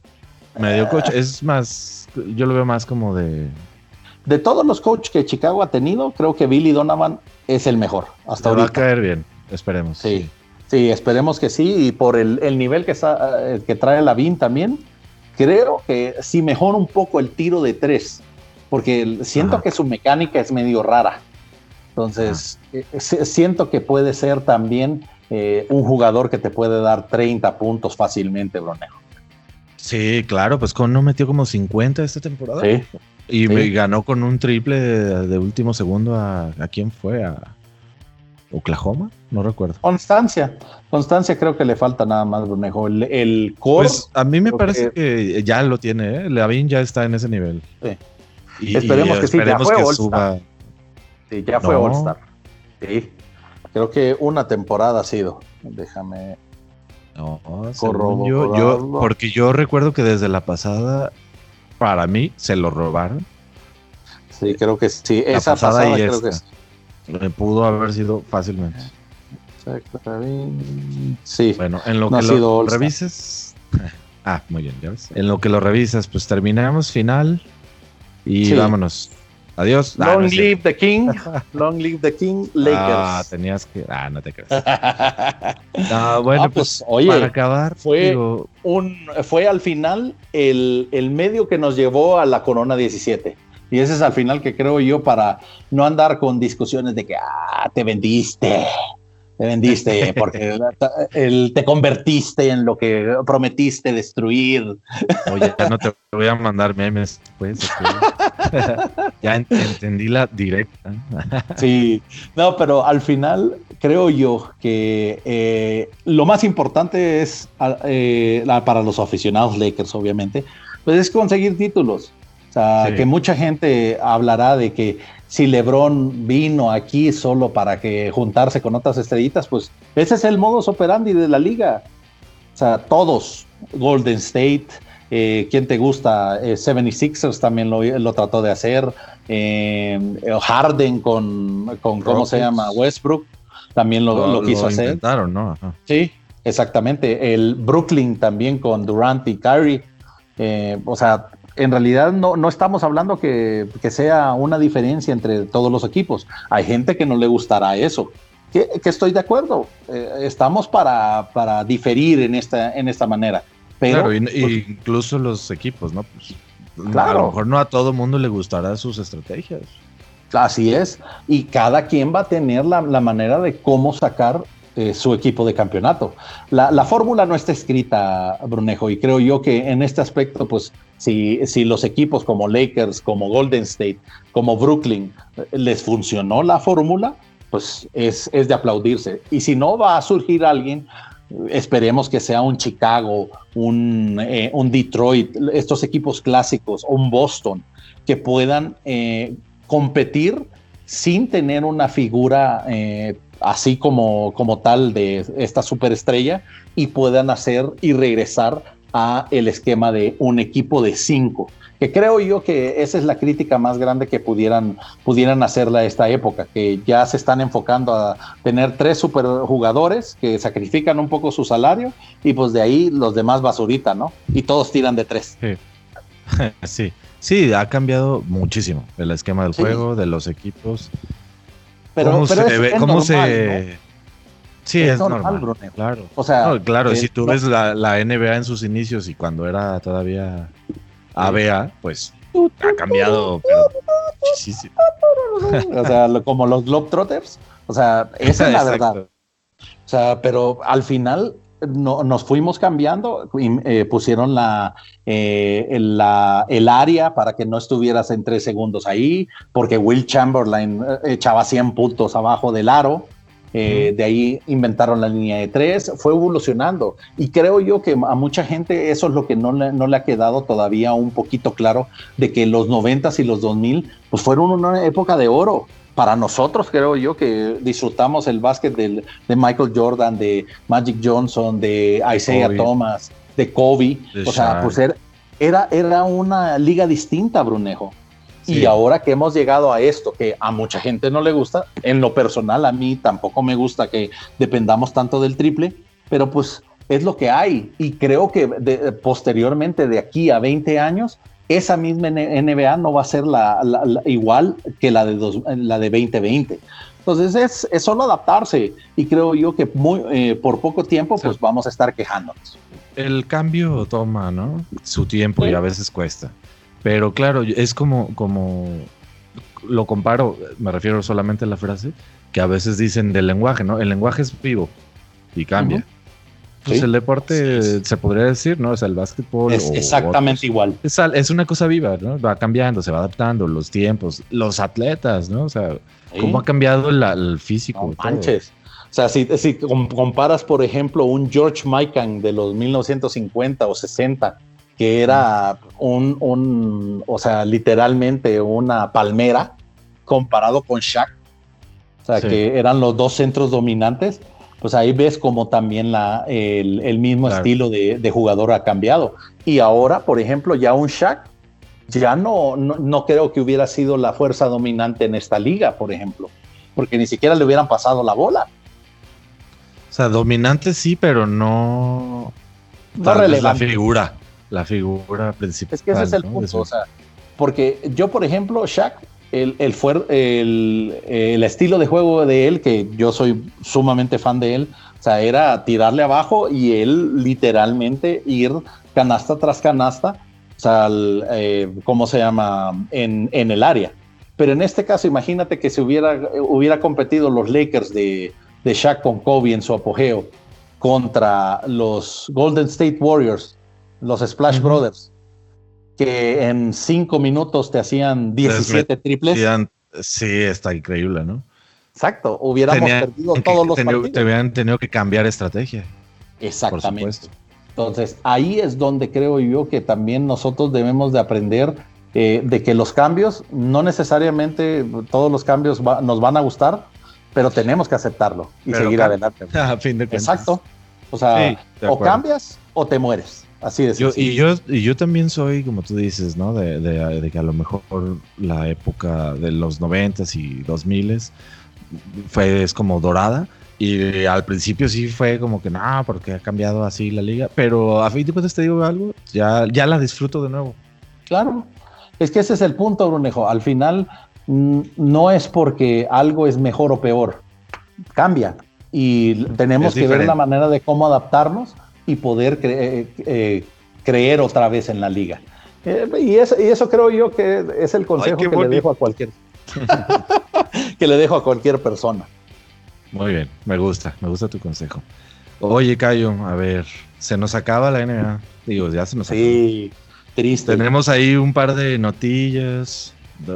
medio coach. Es más, yo lo veo más como de.
De todos los coaches que Chicago ha tenido, creo que Billy Donovan es el mejor hasta ahora.
Va a caer bien, esperemos.
Sí, sí, esperemos que sí. Y por el, nivel que, eh, que trae Lavín también, creo que sí mejora un poco el tiro de tres. Porque siento que su mecánica es medio rara. Entonces, eh, siento que puede ser también eh, un jugador que te puede dar 30 puntos fácilmente, Bronejo.
Sí, claro, pues con no metió como 50 esta temporada. Sí. Y me ganó con un triple de, último segundo a, a, quién fue, a Oklahoma, no recuerdo.
Constancia, Constancia creo que le falta nada más, Bronejo. El, el core. Pues
a mí me parece que... ya lo tiene, ¿eh? Lavin ya está en ese nivel. Sí.
Y, esperemos que sí, ya fue que suba ya fue All Star. Sí. Creo que una temporada ha sido. Déjame.
No, yo, yo, porque yo recuerdo que desde la pasada, para mí, se lo robaron.
Sí, creo que sí. Esa pasada, y creo que
Me pudo haber sido fácilmente.
Sí.
Bueno, en lo que lo revises. (laughs) Ah, muy bien, ya ves. En lo que lo revisas, pues terminamos final y vámonos. Adiós.
Ah, Long live the king. (laughs) Long live the king. Lakers.
Ah, tenías que. Ah, no te crees. (laughs) ah, bueno, pues, pues, oye, para acabar.
Fue, un, fue al final el, el medio que nos llevó a la Corona 17. Y ese es al final que creo yo para no andar con discusiones de que ah, te vendiste, te vendiste (laughs) porque el, te convertiste en lo que prometiste destruir.
Oye, ya no te voy a mandar memes pues. (laughs) ya entendí la directa. (laughs)
sí, no, pero al final creo yo que eh, lo más importante es eh, para los aficionados Lakers, obviamente, pues es conseguir títulos. O sea, que mucha gente hablará de que si LeBron vino aquí solo para que juntarse con otras estrellitas, pues ese es el modus operandi de la liga. O sea, todos, Golden State, eh, ¿quién te gusta? 76ers eh, también lo, trató de hacer. Eh, Harden con, con ¿cómo se llama? Westbrook también lo, quiso hacer.
¿no?
Sí, exactamente. El Brooklyn también con Durant y Kyrie. o sea, en realidad no, no estamos hablando que, sea una diferencia entre todos los equipos. Hay gente que no le gustará eso. Que, estoy de acuerdo. Eh, estamos para, para, diferir en esta, en esta manera. Pero,
claro, pues, incluso los equipos, ¿no? Pues, A lo mejor no a todo mundo le gustará sus estrategias.
Así es. Y cada quien va a tener la, la manera de cómo sacar eh, su equipo de campeonato. La, fórmula no está escrita, Brunejo, y creo yo que en este aspecto, pues si, si los equipos como Lakers, como Golden State, como Brooklyn, eh, les funcionó la fórmula, pues es, es de aplaudirse. Y si no va a surgir alguien, esperemos que sea un Chicago, un, eh, un Detroit, estos equipos clásicos, un Boston, que puedan competir sin tener una figura así como, como tal de esta superestrella y puedan hacer y regresar a el esquema de un equipo de cinco que creo yo que esa es la crítica más grande que pudieran, pudieran hacerla a esta época, que ya se están enfocando a tener tres superjugadores que sacrifican un poco su salario y pues de ahí los demás basurita, ¿no? Y todos tiran de tres.
Sí, (laughs) sí, ha cambiado muchísimo el esquema del juego, de los equipos.
Pero, ¿Cómo se ve?
¿Cómo se...? Sí, es, normal, claro. O sea, claro, si tú ves la, la, NBA en sus inicios y cuando era todavía ABA, pues ha cambiado muchísimo.
O sea, como los Globetrotters. O sea, esa es la (laughs) verdad. O sea, pero al final no, nos fuimos cambiando, y, eh, pusieron la, eh, la, el área para que no estuvieras en tres segundos ahí, porque Will Chamberlain eh, echaba 100 puntos abajo del aro. Eh, de ahí inventaron la línea de tres, fue evolucionando. Y creo yo que a mucha gente eso es lo que no le, no le ha quedado todavía un poquito claro, de que los noventas y los 2000 pues fueron una época de oro. Para nosotros creo yo que disfrutamos el básquet de Michael Jordan, de Magic Johnson, de Isaiah Thomas, de Kobe. o sea, pues era, era una liga distinta, Brunejo. Y ahora que hemos llegado a esto, que a mucha gente no le gusta, en lo personal a mí tampoco me gusta que dependamos tanto del triple, pero pues es lo que hay. Y creo que posteriormente, de aquí a 20 años, esa misma NBA no va a ser la, igual que la de, la de 2020. Entonces es, es, solo adaptarse y creo yo que muy, eh, por poco tiempo pues vamos a estar quejándonos.
El cambio toma, ¿no? Su tiempo y a veces cuesta. Pero claro, es como, como lo comparo, me refiero solamente a la frase, que a veces dicen del lenguaje, ¿no? El lenguaje es vivo y cambia. Pues el deporte se podría decir, ¿no? O sea, el básquetbol.
Es exactamente igual.
Es, una cosa viva, ¿no? Va cambiando, se va adaptando, los tiempos, los atletas, ¿no? O sea, cómo ha cambiado el físico.
manches. O sea, si, si comparas, por ejemplo, un George Mikan de los 1950 o 60 que era un, o sea, literalmente una palmera comparado con Shaq, o sea, que eran los dos centros dominantes, pues ahí ves como también la, el, mismo estilo de, jugador ha cambiado. Y ahora, por ejemplo, ya un Shaq, ya no, no, creo que hubiera sido la fuerza dominante en esta liga, por ejemplo, porque ni siquiera le hubieran pasado la bola.
O sea, dominante sí, pero no...
No relevante.
La figura la figura principal.
Es que ese es el punto, o sea, porque yo, por ejemplo, Shaq, el, el, el, el, estilo de juego de él, que yo soy sumamente fan de él, o sea, era tirarle abajo y él literalmente ir canasta tras canasta, o sea, eh, ¿cómo se llama? En, en, el área. Pero en este caso, imagínate que se hubiera, hubiera competido los Lakers de, de Shaq con Kobe en su apogeo contra los Golden State Warriors los Splash Brothers, que en cinco minutos te hacían 17 triples.
Sí, está increíble, ¿no?
Exacto, hubiéramos perdido todos los
partidos. Te hubieran tenido que cambiar estrategia.
Exactamente. Entonces, ahí es donde creo yo que también nosotros debemos de aprender eh, de que los cambios, no necesariamente todos los cambios nos van a gustar, pero tenemos que aceptarlo y seguir adelante. (laughs)
A fin de
Exacto. O sea, o cambias o te mueres. Así es.
y, yo, y yo también soy, como tú dices, ¿no? De, de, que a lo mejor la época de los noventas y dos miles fue es como dorada. Y al principio sí fue como que no, porque ha cambiado así la liga. Pero a fin de cuentas te digo algo, ya, ya la disfruto de nuevo.
Claro. Es que ese es el punto, Brunejo. Al final mm, no es porque algo es mejor o peor. Cambia. Y tenemos que ver la manera de cómo adaptarnos y poder eh, eh, creer otra vez en la liga. Eh, y, eso creo yo que es el consejo que le dejo a cualquier (laughs) que le dejo a cualquier persona.
Muy bien, me gusta, me gusta tu consejo. Oye, Cayo, a ver, se nos acaba la NBA. Digo, ya se nos
sí, triste.
Tenemos ahí un par de notillas,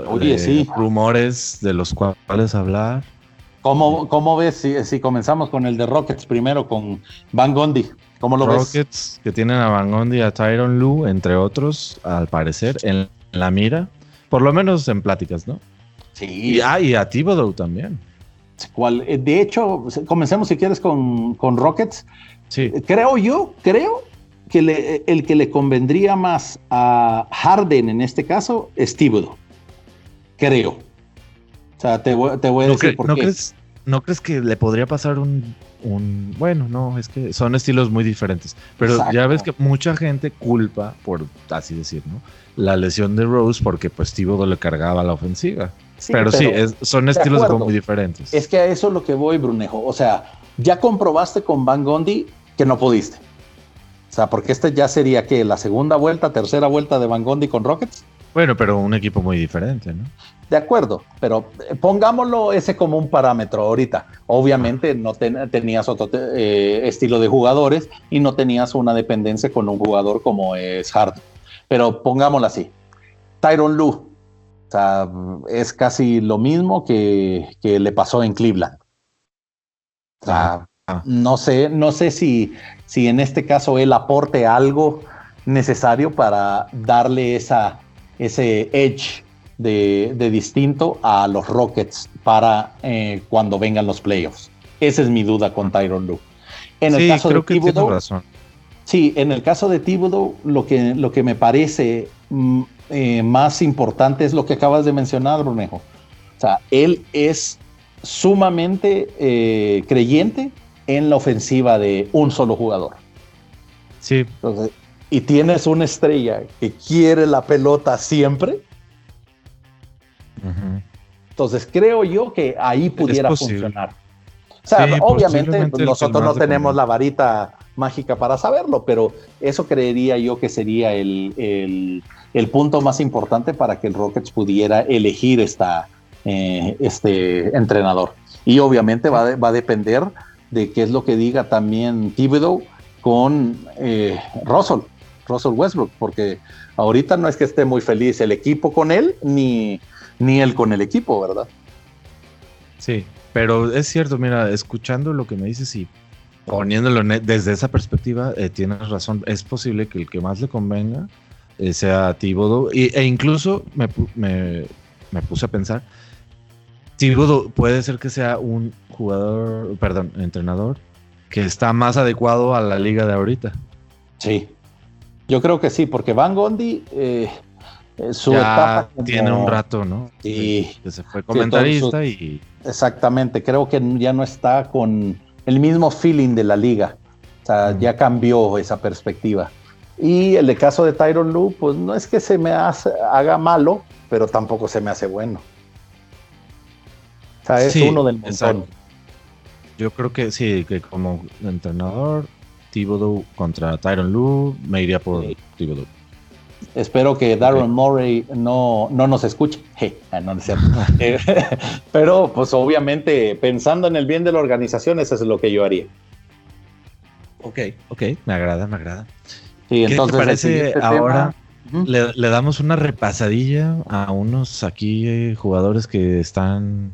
Oye, sí.
rumores de los cuales hablar.
¿Cómo, cómo ves si, si, comenzamos con el de Rockets primero, con Van Gondi? ¿Cómo lo
Rockets, que tienen a Van Gondi y a Tyron Lu, entre otros, al parecer, en la mira. Por lo menos en pláticas, ¿no?
Sí.
Y, ah, y a Thibodeau también.
¿Cuál? Eh, de hecho, comencemos si quieres con, con Rockets. Sí. Creo yo, creo que el que le convendría más a Harden en este caso es Thibodeau. Creo. O sea, te voy, a decir por
¿no
qué.
Crees, ¿No crees que le podría pasar un, un, Bueno, no, es que son estilos muy diferentes. Pero ya ves que mucha gente culpa, por así decir, ¿no? La lesión de Rose porque pues Thibodeau le cargaba la ofensiva. pero, sí, son estilos muy diferentes.
Es que a eso es lo que voy, Brunejo. O sea, ya comprobaste con Van Gondi que no pudiste. O sea, porque este ya sería que la segunda vuelta, tercera vuelta de Van Gondi con Rockets.
Bueno, pero un equipo muy diferente, ¿no?
De acuerdo, pero eh, pongámoslo ese como un parámetro ahorita. Obviamente no tenías otro eh, estilo de jugadores y no tenías una dependencia con un jugador como es Hart. Pero pongámoslo así. Tyron Lu, o sea, es casi lo mismo que, que le pasó en Cleveland. O sea, no sé, no sé si, si en este caso él aporte algo necesario para darle esa, ese edge de, distinto a los Rockets para eh, cuando vengan los playoffs. Esa es mi duda con Tyron Lue. En el caso de Thibodeau, Sí, en el caso de Thibodeau, lo que, lo que me parece mm, eh, más importante es lo que acabas de mencionar, Brunejo. O sea, él es sumamente eh, creyente en la ofensiva de un solo jugador.
Sí.
y tienes una estrella que quiere la pelota siempre. Entonces creo yo que ahí pudiera funcionar. O sea, obviamente nosotros no tenemos la varita mágica para saberlo, pero eso creería yo que sería el, punto más importante para que el Rockets pudiera elegir esta, eh, este entrenador. Y obviamente va, va a depender de qué es lo que diga también Thibodeau con eh, Russell, Russell Westbrook, porque ahorita no es que esté muy feliz el equipo con él, ni, ni él con el equipo, ¿verdad?
Sí, pero es cierto, mira, escuchando lo que me dices y poniéndolo desde esa perspectiva, eh, tienes razón, es posible que el que más le convenga eh, sea Thibodeau, e incluso me, me, me puse a pensar, Thibodeau puede ser que sea un jugador, perdón, entrenador que está más adecuado a la liga de ahorita.
Sí, yo creo que sí, porque Van Gondi, eh,
eh su etapa tiene un rato, ¿no?
Sí.
Que se fue comentarista y.
Exactamente, creo que ya no está con el mismo feeling de la liga. O sea, ya cambió esa perspectiva. Y el de caso de Tyron Lu, pues no es que se me haga malo, pero tampoco se me hace bueno es uno del montón.
Yo creo que sí, que como entrenador, Thibodeau contra Tyron Lue, me iría por Thibodeau.
Espero que Darren Murray no, no nos escuche. Ah, no, es (laughs) eh, Pero, pues obviamente, pensando en el bien de la organización, eso es lo que yo haría.
Ok, ok, me agrada, me agrada.
Sí, entonces,
¿Qué parece ahora? le, damos una repasadilla a unos aquí eh, jugadores que están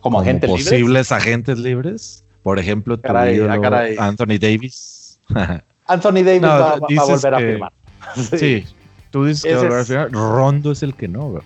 como, agentes
posibles agentes libres. Por ejemplo, ah, Anthony Davis. (laughs)
Anthony Davis va, a volver a firmar. (laughs)
Sí. Tú dices que. Rondo es el que no.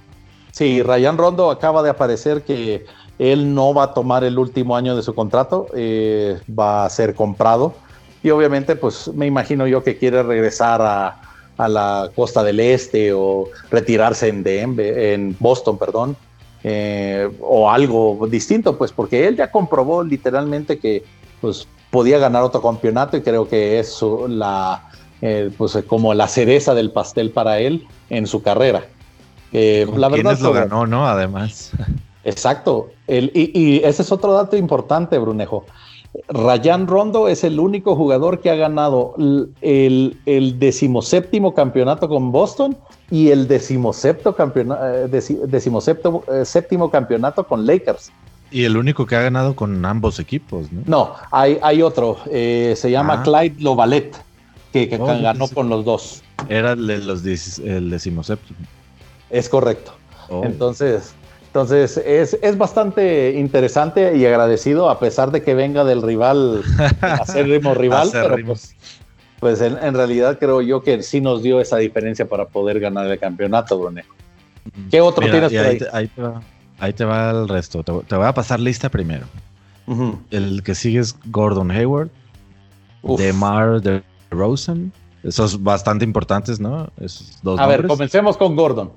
Sí, Ryan Rondo acaba de aparecer que él no va a tomar el último año de su contrato, eh, va a ser comprado. Y obviamente, pues me imagino yo que quiere regresar a, a la costa del este o retirarse en Denver, en Boston, perdón. Eh, o algo distinto, pues porque él ya comprobó literalmente que pues, podía ganar otro campeonato y creo que es la, eh, pues, como la cereza del pastel para él en su carrera.
Eh, la verdad lo ganó, ¿no? Además.
Exacto. El, y, ese es otro dato importante, Brunejo. Ryan Rondo es el único jugador que ha ganado el, el decimoséptimo campeonato con Boston y el decimoséptimo campeonato, eh, eh, séptimo campeonato con Lakers.
Y el único que ha ganado con ambos equipos, ¿no?
No, hay, hay otro, eh, se llama ah. Clyde Lovalet, que, oh, ganó con los dos.
Era el, los, el decimoséptimo.
Es correcto. Oh. Entonces, entonces es, es, bastante interesante y agradecido, a pesar de que venga del rival, (laughs) acérrimo rival, pero pues, pues en, realidad creo yo que sí nos dio esa diferencia para poder ganar el campeonato, Brunejo. ¿Qué otro tienes por ahí?
ahí te va el resto. Te, voy a pasar lista primero. El que sigue es Gordon Hayward, DeMar DeRozan. Esos bastante importantes, ¿no? Esos
dos a ver, comencemos con Gordon.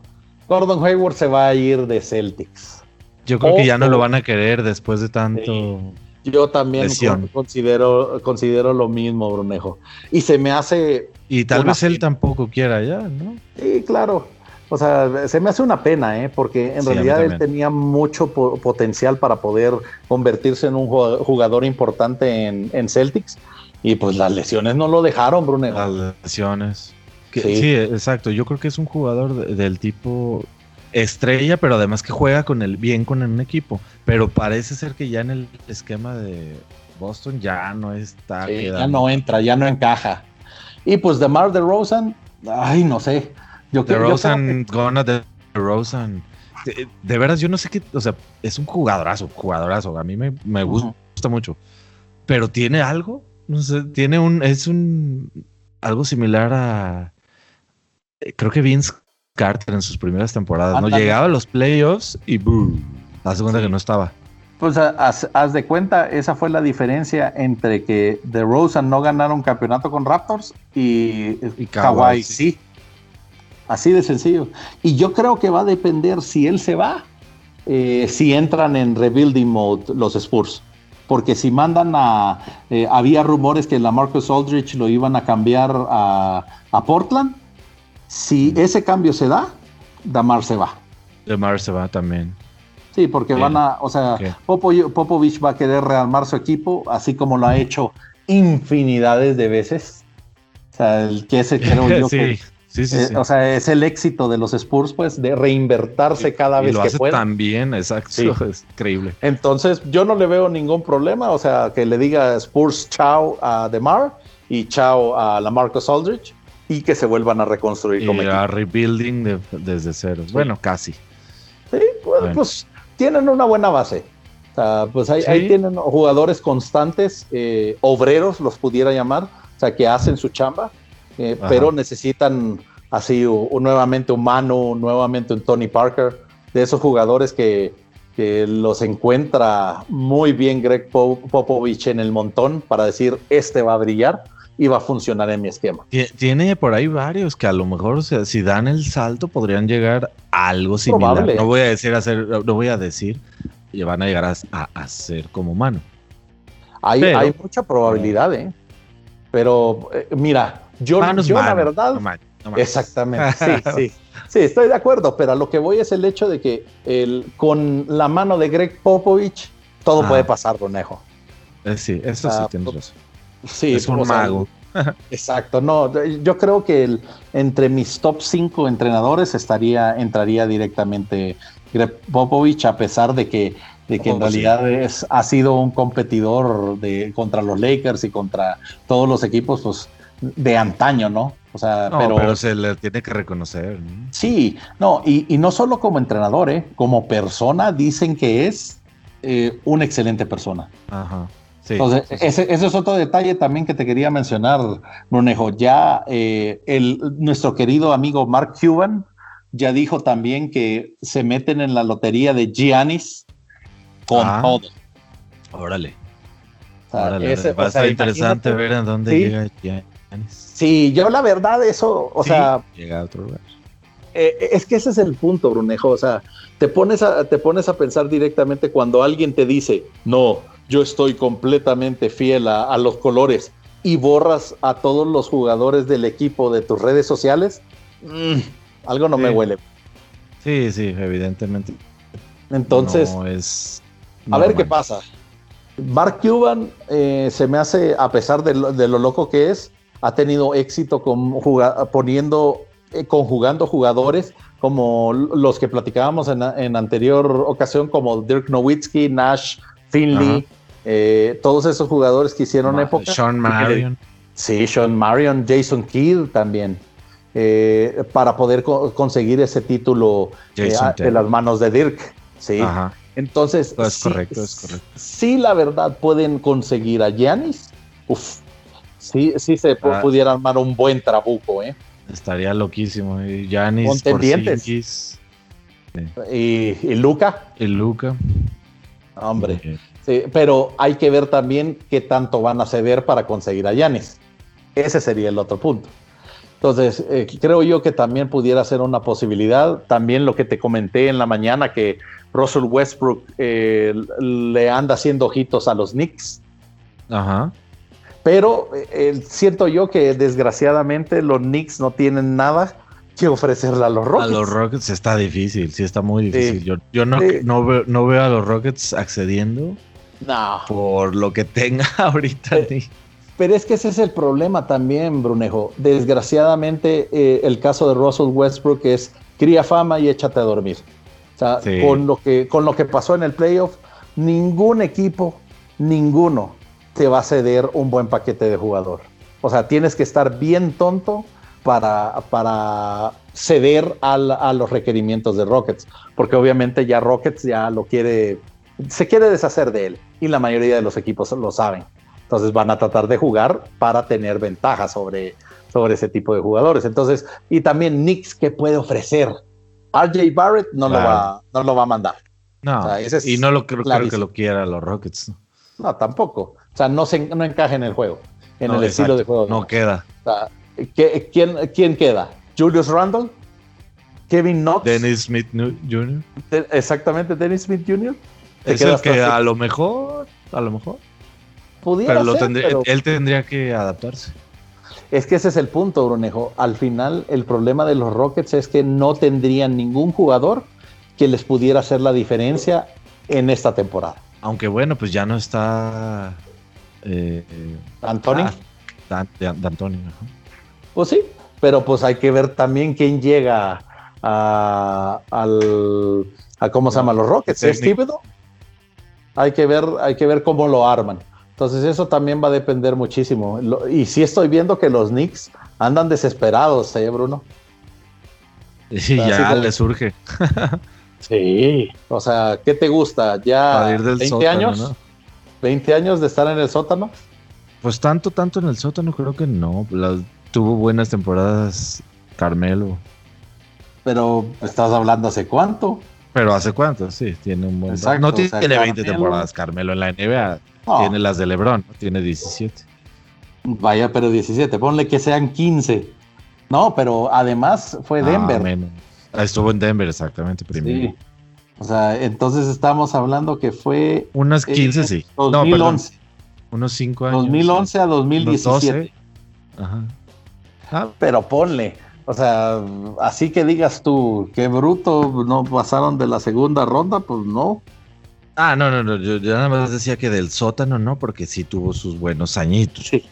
Gordon Hayward se va a ir de Celtics.
Yo creo que ya no lo van a querer después de tanto.
Yo también considero, considero lo mismo, Brunejo. Y se me hace.
Y tal vez él tampoco quiera ya, ¿no?
Sí, claro. O sea, se me hace una pena, ¿eh? porque en realidad él tenía mucho potencial para poder convertirse en un jugador importante en, Celtics. Y pues las lesiones no lo dejaron, Brunejo.
Las lesiones. Sí. exacto. Yo creo que es un jugador del tipo estrella, pero además que juega con el bien con un equipo. Pero parece ser que ya en el esquema de Boston ya no está.
ya no entra, ya no encaja. Y pues de Mar de Rosen, ay, no sé.
Yo creo, Rosen, gonna de Rosen. De, veras, yo no sé qué, o sea, es un jugadorazo, jugadorazo. A mí me, gusta mucho. Pero tiene algo, no sé, tiene un, es un, algo similar a, creo que Vince Carter en sus primeras temporadas, ¿no? Llegaba a los playoffs y boom, la segunda que no estaba.
Pues haz, de cuenta, esa fue la diferencia entre que The Rosen no ganaron campeonato con Raptors y, Kawhi, sí. Así de sencillo. Y yo creo que va a depender si él se va, eh, si entran en rebuilding mode los Spurs. Porque si mandan a. Eh, había rumores que la Marcus Aldrich lo iban a cambiar a, a Portland si ese cambio se da, Damar se va.
Damar se va también.
Sí, porque van a, o sea, Popovich va a querer rearmar su equipo, así como lo ha hecho infinidades de veces. O sea, el que ese creo (laughs) yo sí, sí, sí, eh, O sea, es el éxito de los Spurs, pues, de reinvertirse cada vez y lo hace
También, exacto, (laughs) es increíble.
Entonces, yo no le veo ningún problema, o sea, que le diga Spurs chao a DeMar y chao a la Marcus Aldridge y que se vuelvan a reconstruir
y como a rebuilding desde cero. Bueno, casi.
Sí, pues, pues, tienen una buena base. O sea, pues ahí, tienen jugadores constantes, eh, obreros los pudiera llamar, o sea, que hacen su chamba, eh, pero necesitan así un, nuevamente un Manu, nuevamente un Tony Parker, de esos jugadores que, que los encuentra muy bien Greg Popovich en el montón para decir, este va a brillar iba a funcionar en mi esquema.
Tiene por ahí varios que a lo mejor, sea, si dan el salto, podrían llegar a algo similar. No voy a decir hacer, no voy a decir, y van a llegar a, ser como humano.
Hay, hay mucha probabilidad, ¿eh? Pero eh, mira, yo, yo la verdad. exactamente, (laughs) sí, sí. Sí, estoy de acuerdo, pero a lo que voy es el hecho de que el, con la mano de Greg Popovich todo puede pasar, Ronejo.
Eh, sí, eso sí tienes razón.
Sí,
es un mago. (laughs)
exacto, no, yo creo que el, entre mis top 5 entrenadores estaría, entraría directamente Greg Popovich, a pesar de que, de que en realidad es, ha sido un competidor de, contra los Lakers y contra todos los equipos pues, de antaño, ¿no?
O sea, pero, se le tiene que reconocer.
Sí, no, y, no solo como entrenador, ¿eh? como persona dicen que es eh, una excelente persona. Ajá. Entonces, Ese, es otro detalle también que te quería mencionar, Brunejo. Ya eh, el, nuestro querido amigo Mark Cuban ya dijo también que se meten en la lotería de Giannis con ah. todo.
Órale. Órale va a ser interesante ver a dónde llega Giannis.
Sí, yo la verdad eso, o sea... Llega a otro lugar. Eh, es que ese es el punto, Brunejo. O sea, te pones, a, te pones a pensar directamente cuando alguien te dice, no, yo estoy completamente fiel a, los colores y borras a todos los jugadores del equipo de tus redes sociales, mm, algo no me huele.
Sí, sí, evidentemente.
Entonces, es a ver qué pasa. Mark Cuban eh, se me hace, a pesar de lo, loco que es, ha tenido éxito con poniendo, eh, conjugando jugadores como los que platicábamos en, en anterior ocasión, como Dirk Nowitzki, Nash, Finley, eh, todos esos jugadores que hicieron época.
Sean Marion.
Sí, Sean Marion, Jason Kidd también. Eh, para poder conseguir ese título eh, de las manos de Dirk. Sí. Entonces,
es sí, correcto, es correcto.
Sí, la verdad, pueden conseguir a Giannis. Uf, sí, sí se ah. pudiera armar un buen trabuco, ¿eh?
Estaría loquísimo. Giannis, Contendientes.
Y, y, Luca.
Y Luca.
Hombre. Sí, pero hay que ver también qué tanto van a ceder para conseguir a Yanis. Ese sería el otro punto. Entonces, eh, creo yo que también pudiera ser una posibilidad. También lo que te comenté en la mañana, que Russell Westbrook eh, le anda haciendo ojitos a los Knicks.
Ajá.
Pero eh, siento yo que desgraciadamente los Knicks no tienen nada que ofrecerle a los Rockets.
A los Rockets está difícil, sí está muy difícil. yo, yo no, no, veo, no, veo, a los Rockets accediendo
no.
por lo que tenga (laughs) ahorita.
Pero, es que ese es el problema también, Brunejo. Desgraciadamente, eh, el caso de Russell Westbrook es cría fama y échate a dormir. O sea, con, lo que, con lo que pasó en el playoff, ningún equipo, ninguno, te va a ceder un buen paquete de jugador. O sea, tienes que estar bien tonto para, para ceder a los requerimientos de Rockets, porque obviamente ya Rockets ya lo quiere, se quiere deshacer de él y la mayoría de los equipos lo saben. Entonces van a tratar de jugar para tener ventaja sobre, sobre ese tipo de jugadores. Entonces, y también Knicks que puede ofrecer. RJ Barrett no, lo, va, no lo va a mandar.
No, y no lo creo, que lo quiera los Rockets.
No, tampoco. O sea, no, se, no encaja en el juego, en el estilo de juego.
No queda.
O sea, ¿quién, ¿Quién queda? ¿Julius Randle? ¿Kevin Knox?
¿Dennis Smith Jr.?
Exactamente, Dennis Smith Jr.
Es el que a lo mejor, a lo mejor.
Pudiera
pero, él tendría que adaptarse.
Es que ese es el punto, Brunejo. Al final, el problema de los Rockets es que no tendrían ningún jugador que les pudiera hacer la diferencia en esta temporada.
Aunque bueno, pues ya no está. Eh. Ah.
Pues sí, pero pues hay que ver también quién llega a, al, a cómo se llama los Rockets. ¿Es típido? Hay que ver, hay que ver cómo lo arman. Entonces eso también va a depender muchísimo. y sí estoy viendo que los Knicks andan desesperados, ¿eh, Bruno? (laughs)
Sí, ya le surge. (laughs)
Sí, o sea, ¿qué te gusta? ¿Ya 20 años? ¿20 años de estar en el sótano?
Pues tanto, tanto en el sótano, creo que no. tuvo buenas temporadas Carmelo.
Pero estás hablando hace cuánto?
Pero hace cuánto, sí, tiene un buen. Exacto, no tiene 20 temporadas Carmelo en la NBA. Tiene las de LeBron, tiene 17.
Vaya, pero 17, ponle que sean 15. No, pero además fue ah, Denver.
Ah, estuvo en Denver, exactamente, primero. Sí.
O sea, entonces estamos hablando que fue.
Unas 15, sí.
2011.
unos 5 años.
2011 a 2017. Ajá. Ah. Pero ponle. O sea, así que digas tú, qué bruto, no pasaron de la segunda ronda, pues no.
Ah, no, no, no, yo, nada más decía que del sótano no, porque sí tuvo sus buenos añitos.
Sí,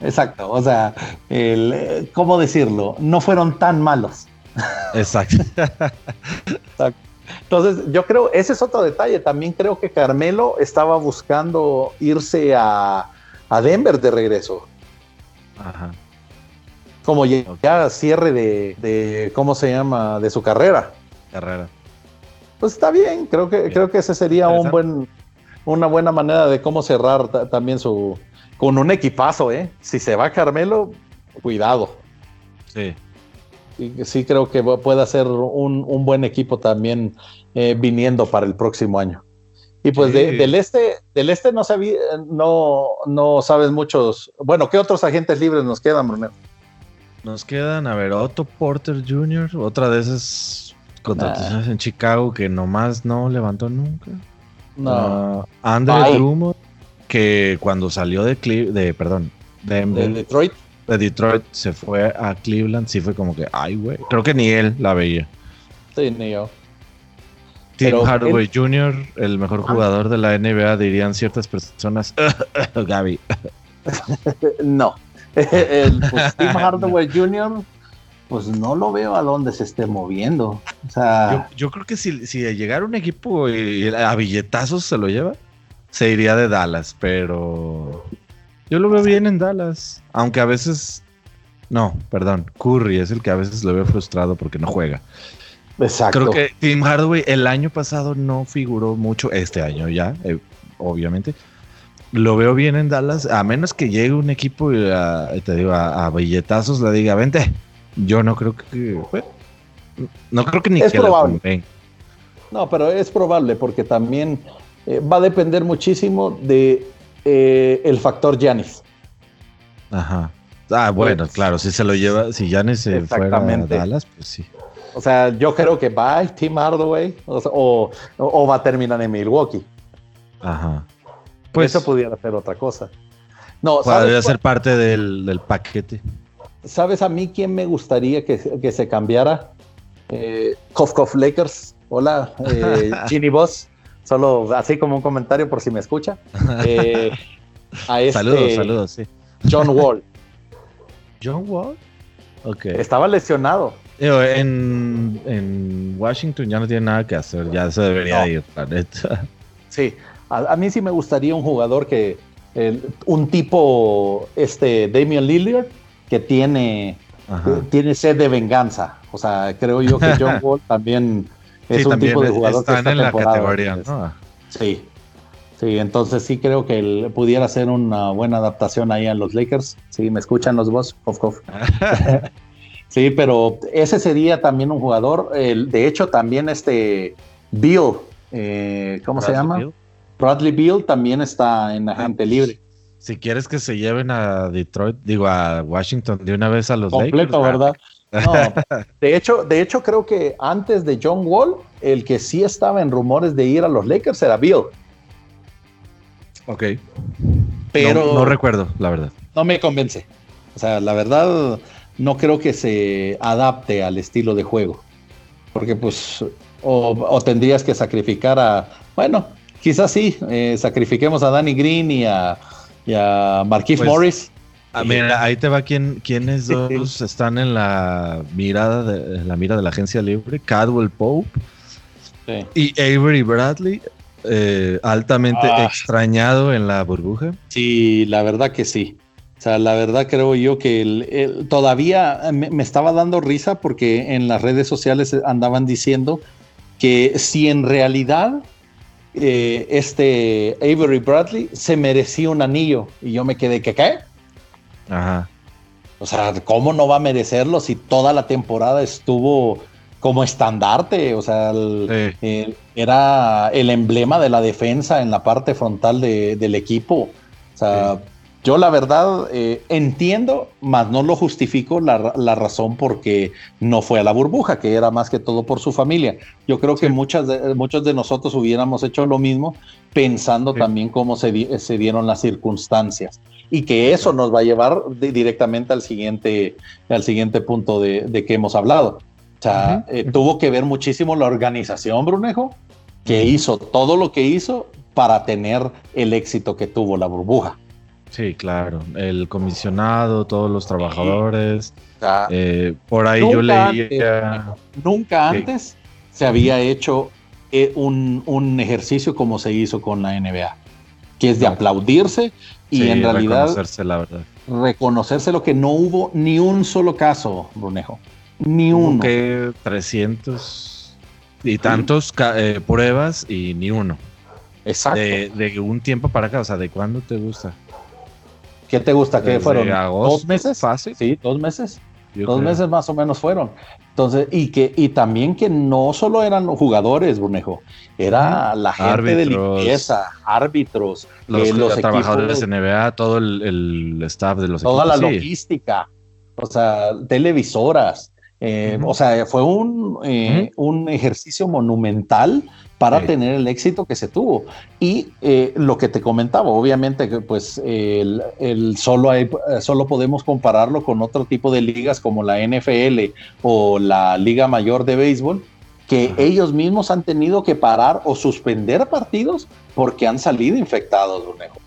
exacto. O sea, el, ¿cómo decirlo? No fueron tan malos.
Exacto. (laughs)
Entonces, yo creo, ese es otro detalle. También creo que Carmelo estaba buscando irse a, Denver de regreso.
Ajá.
Como ya, cierre de, de, ¿cómo se llama? De su carrera.
Carrera.
Pues está bien, creo que, creo que ese sería un buen, una buena manera de cómo cerrar también su. Con un equipazo, ¿eh? Si se va Carmelo, cuidado.
Sí
sí creo que puede ser un, buen equipo también eh, viniendo para el próximo año. Y pues del este, del este no, sabía, no, no sabes muchos. Bueno, ¿qué otros agentes libres nos quedan, Brunel?
Nos quedan, a ver, Otto Porter Jr., otra de esas contrataciones en Chicago que nomás no levantó nunca.
No.
Uh, Andre Drummond, que cuando salió de, de perdón,
de Detroit
de Detroit se fue a Cleveland, sí fue como que, ay, güey. Creo que ni él la veía.
Sí, ni yo.
Tim Hardaway Jr., el mejor jugador de la NBA, dirían ciertas personas. (laughs) Gaby. (laughs)
no. (laughs) el, pues, Tim Hardaway Jr., pues no lo veo a dónde se esté moviendo. O sea,
yo, creo que si, si llegara un equipo y a billetazos se lo lleva, se iría de Dallas, pero yo lo veo bien en Dallas, aunque a veces... No, perdón, Curry es el que a veces lo veo frustrado porque no juega.
Exacto.
Creo que Tim Hardaway el año pasado no figuró mucho, este año ya, eh, obviamente. Lo veo bien en Dallas, a menos que llegue un equipo y te digo, a, billetazos le diga, vente. Yo no creo que... no creo que ni
es probable. No, pero es probable porque también eh, va a depender muchísimo de eh, el factor Yanis.
Ajá. Ah, bueno, claro, si se lo lleva, si Yanis se fuera a Dallas, pues sí.
O sea, yo creo que va Tim Hardaway o, o, va a terminar en Milwaukee.
Ajá.
Pues eso pudiera ser otra cosa.
No, podría ser parte del, paquete.
¿Sabes a mí quién me gustaría que, se cambiara? Eh, Lakers. Hola, eh, (laughs) Ginny Boss. Solo así como un comentario por si me escucha. (laughs) Eh,
este saludos, saludos, sí.
John Wall.
John Wall.
Ok. Estaba lesionado.
En, en, Washington ya no tiene nada que hacer, ya se debería ir, la neta.
Sí, a, mí sí me gustaría un jugador que, un tipo, este, Damian Lillard, que tiene, tiene sed de venganza. O sea, creo yo que (laughs) John Wall también es un tipo de jugador
que está en la categoría, ¿no?
Sí, sí, entonces sí creo que él pudiera ser una buena adaptación ahí a los Lakers. Sí, me escuchan los dos, (laughs) sí, pero ese sería también un jugador. de hecho, también este Bill, eh, ¿cómo se llama? Bradley Bill también está en agente libre.
Si quieres que se lleven a Detroit, digo a Washington de una vez a los
Completo, ¿verdad? No, (laughs) de hecho, de hecho creo que antes de John Wall, el que sí estaba en rumores de ir a los Lakers era Bill.
Ok. Pero no, recuerdo, la verdad.
No me convence. O sea, la verdad no creo que se adapte al estilo de juego. Porque pues o, tendrías que sacrificar a, bueno, quizás sí, eh, sacrifiquemos a Danny Green y a, y a Marquise pues, Morris
Ah, mira, ahí te va quién, quiénes dos están en la mirada de la mira de la agencia libre, Cadwell Pope y Avery Bradley, eh, altamente ah. extrañado en la burbuja.
Sí, la verdad que sí. O sea, la verdad creo yo que todavía me, estaba dando risa porque en las redes sociales andaban diciendo que si en realidad eh, este Avery Bradley se merecía un anillo y yo me quedé que qué
Ajá.
O sea, ¿cómo no va a merecerlo si toda la temporada estuvo como estandarte? O sea, era el emblema de la defensa en la parte frontal del equipo. O sea, yo la verdad eh, entiendo, mas no lo justifico la, razón porque no fue a la burbuja, que era más que todo por su familia. Yo creo que muchas de, muchos de nosotros hubiéramos hecho lo mismo pensando también cómo se, se dieron las circunstancias y que eso nos va a llevar directamente al siguiente, al siguiente punto de, que hemos hablado. O sea, eh, tuvo que ver muchísimo la organización, Brunejo, que hizo todo lo que hizo para tener el éxito que tuvo la burbuja.
Sí, claro. El comisionado, todos los trabajadores. Eh, por ahí yo leía.
nunca antes se había hecho eh, un, un, ejercicio como se hizo con la NBA, que es de aplaudirse y en realidad
reconocerse la verdad.
Reconocerse lo que no hubo ni un solo caso, Brunejo. Ni uno.
Que 300 y tantos eh, pruebas y ni uno.
Exacto.
De, un tiempo para acá, o sea, ¿de cuándo te gusta?
¿Qué te gusta? ¿Qué fueron?
¿Dos meses?
Fácil. Sí, dos meses. dos meses más o menos fueron. Entonces, y que, y también que no solo eran jugadores, Brunejo, era la gente de limpieza, árbitros,
los, eh, trabajadores de NBA, todo el, staff de los
toda la logística, o sea, televisoras. Eh, o sea, fue un, eh, un ejercicio monumental para tener el éxito que se tuvo. Y lo que te comentaba, obviamente que pues el, solo, hay, solo podemos compararlo con otro tipo de ligas como la NFL o la Liga Mayor de Béisbol, que ellos mismos han tenido que parar o suspender partidos porque han salido infectados, Brunejo.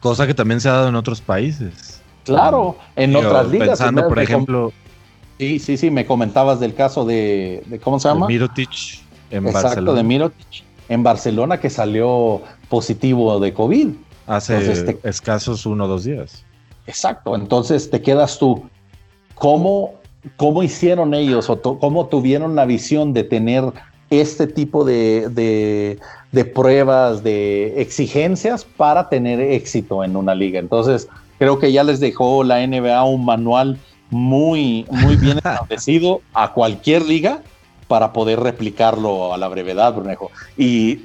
Cosa que también se ha dado en otros países.
Claro, en otras ligas.
Pensando, por ejemplo.
Sí, sí, sí, me comentabas del caso de, ¿cómo se llama?
Mirotic en
Exacto, de Mirotic en Barcelona que salió positivo de COVID.
Hace escasos uno o dos días.
Exacto, entonces te quedas tú. ¿Cómo ¿Cómo hicieron ellos o cómo tuvieron la visión de tener este tipo de, pruebas, de exigencias para tener éxito en una liga? Entonces, creo que ya les dejó la NBA un manual muy, muy bien (laughs) establecido a cualquier liga para poder replicarlo a la brevedad, Brunejo. Y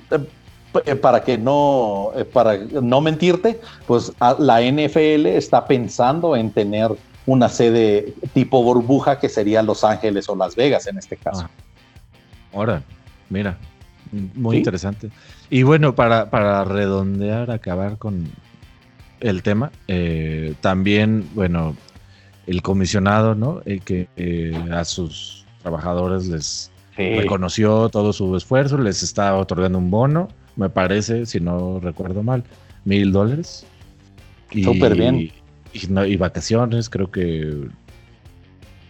eh, para que no, eh, para no mentirte, pues la NFL está pensando en tener una sede tipo burbuja que sería Los Ángeles o Las Vegas en este caso. Ah.
Ahora, mira, muy interesante. Y bueno, para, para redondear, acabar con el tema, eh, también, bueno, el comisionado, ¿no? que a sus trabajadores les reconoció todo su esfuerzo, les está otorgando un bono me parece, si no recuerdo mal, mil dólares.
Súper bien.
Y, vacaciones, creo que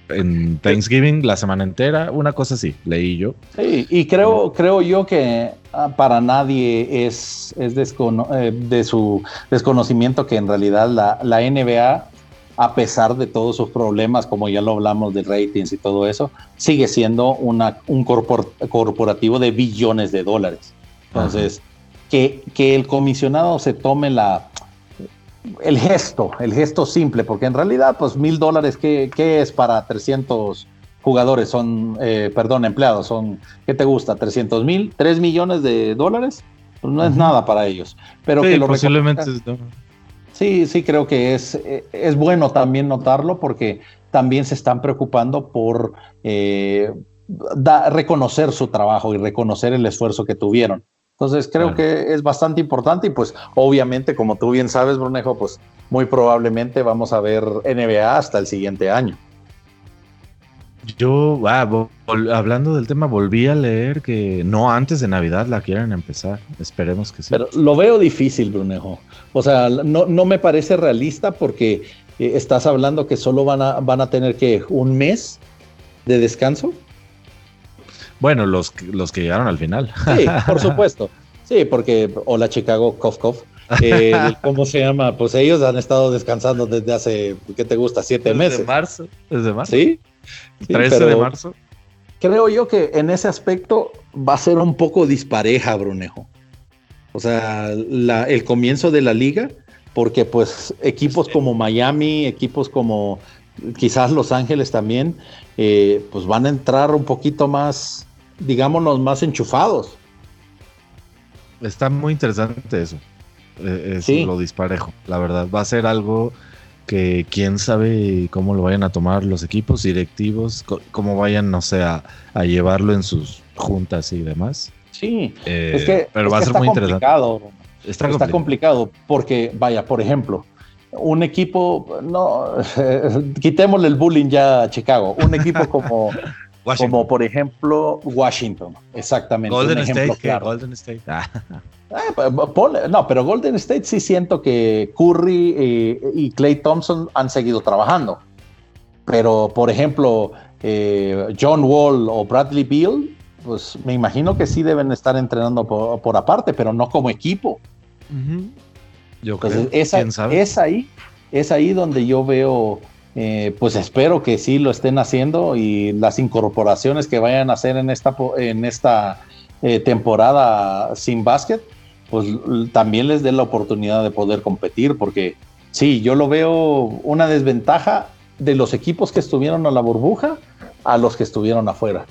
en Thanksgiving la semana entera, una cosa así, leí yo.
Sí, y creo, creo yo que ah, para nadie es, es eh, de su desconocimiento que en realidad la, la, NBA, a pesar de todos sus problemas, como ya lo hablamos de ratings y todo eso, sigue siendo una, un corporativo de billones de dólares. Entonces, que, que, el comisionado se tome la, el gesto, el gesto simple, porque en realidad, pues mil dólares, ¿qué, es para 300 jugadores? Son, eh, perdón, empleados, son, ¿qué te gusta? ¿300 mil? ¿3 millones de dólares? Pues no es nada para ellos. Pero que lo
posiblemente.
Sí, sí, creo que es, es bueno también notarlo porque también se están preocupando por eh, reconocer su trabajo y reconocer el esfuerzo que tuvieron. Entonces creo que es bastante importante y pues obviamente, como tú bien sabes, Brunejo, pues muy probablemente vamos a ver NBA hasta el siguiente año.
Yo, ah, hablando del tema, volví a leer que no antes de Navidad la quieren empezar. Esperemos que sí.
Pero lo veo difícil, Brunejo. O sea, no, no me parece realista porque eh, estás hablando que solo van a, van a tener que un mes de descanso.
Bueno, los, los que llegaron al final.
Sí, por (laughs) supuesto. Sí, porque hola Chicago, Kof Kof. Eh, (laughs) ¿Cómo se llama? Pues ellos han estado descansando desde hace, ¿qué te gusta? Siete meses.
Desde marzo. Desde marzo.
Sí.
13 de marzo.
Creo yo que en ese aspecto va a ser un poco dispareja, Brunejo. O sea, el comienzo de la liga, porque pues equipos como Miami, equipos como quizás Los Ángeles también, eh, pues van a entrar un poquito más digámonos, más enchufados.
Está muy interesante eso. Eh, es lo disparejo, la verdad. Va a ser algo que quién sabe cómo lo vayan a tomar los equipos directivos, cómo vayan, no sé, a, llevarlo en sus juntas y demás.
Sí, eh, es que, pero va a ser muy complicado. Está, está complicado porque, vaya, por ejemplo, un equipo, no, (laughs) quitémosle el bullying ya a Chicago, un equipo como, (laughs) como por ejemplo Washington, exactamente.
Golden State, Golden State. Ah. (laughs)
Ah, no, pero Golden State sí siento que Curry eh, y Clay Thompson han seguido trabajando. Pero, por ejemplo, eh, John Wall o Bradley Beal, pues me imagino que sí deben estar entrenando por, aparte, pero no como equipo.
Yo creo.
es ahí, es ahí donde yo veo eh, pues espero que sí lo estén haciendo y las incorporaciones que vayan a hacer en esta, en esta eh, temporada sin básquet, pues también les dé la oportunidad de poder competir, porque sí, yo lo veo una desventaja de los equipos que estuvieron a la burbuja a los que estuvieron afuera.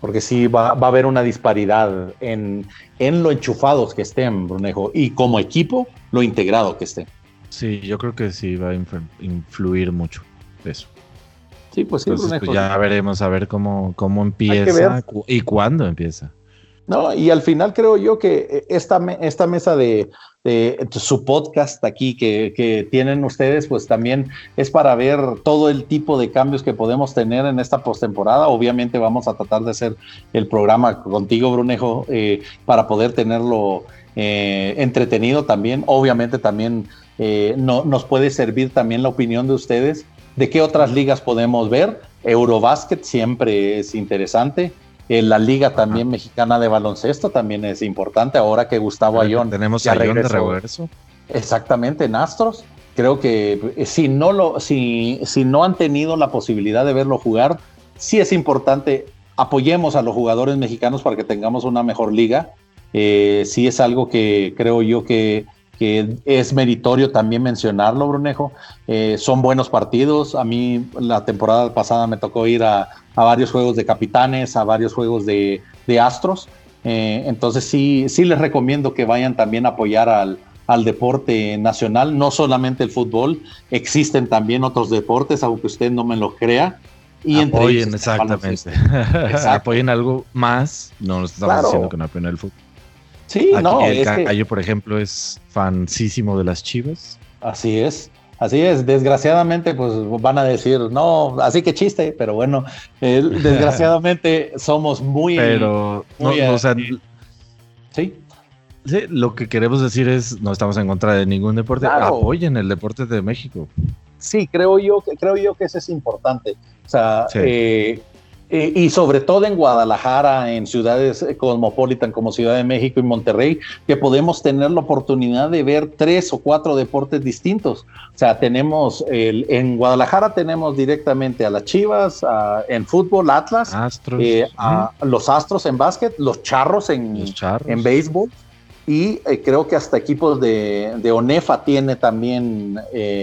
Porque sí va, a haber una disparidad en, en lo enchufados que estén, Brunejo, y como equipo, lo integrado que estén.
Sí, yo creo que sí va a influir mucho eso.
Sí, pues sí,
pues ya veremos a ver cómo, cómo empieza y cuándo empieza.
No, y al final creo yo que eh, esta, esta mesa de, su podcast aquí que, que, tienen ustedes, pues también es para ver todo el tipo de cambios que podemos tener en esta postemporada. Obviamente vamos a tratar de hacer el programa contigo, Brunejo, eh, para poder tenerlo eh, entretenido también. Obviamente también eh, no, nos puede servir también la opinión de ustedes de qué otras ligas podemos ver. Eurobásquet siempre es interesante. Eh, la liga también mexicana de baloncesto también es importante. Ahora que Gustavo Ayón
tenemos ya Ayón de regreso.
Exactamente, en Astros. Creo que eh, si no, lo, si, si no han tenido la posibilidad de verlo jugar, sí es importante apoyemos a los jugadores mexicanos para que tengamos una mejor liga. sí es algo que creo yo que que es meritorio también mencionarlo, Brunejo. Eh, son buenos partidos. A mí la temporada pasada me tocó ir a, varios juegos de capitanes, a varios juegos de, astros. Eh, entonces sí, sí les recomiendo que vayan también a apoyar al, al deporte nacional, no solamente el fútbol, existen también otros deportes, aunque usted no me lo crea.
Y apoyen, exactamente. (laughs) apoyen algo más. No nos estamos diciendo que no apoyen el fútbol. Sí, no. El Cayo, por ejemplo, es fansísimo de las chivas.
Así es. Así es, desgraciadamente, pues van a decir, no, así que chiste, pero bueno, (laughs) desgraciadamente somos muy.
Pero, no, o sea, sí. Sí, lo que queremos decir es, no estamos en contra de ningún deporte, apoyen el deporte de México.
Sí, creo yo que creo yo que eso es importante. O sea, eh, eh, y sobre todo en Guadalajara, en ciudades cosmopolitan como Ciudad de México y Monterrey, que podemos tener la oportunidad de ver tres o cuatro deportes distintos. O sea, tenemos el, en Guadalajara tenemos directamente a las Chivas, en fútbol Atlas, eh, a los Astros en básquet, los Charros en, en béisbol y eh, creo que hasta equipos de, de ONEFA tiene también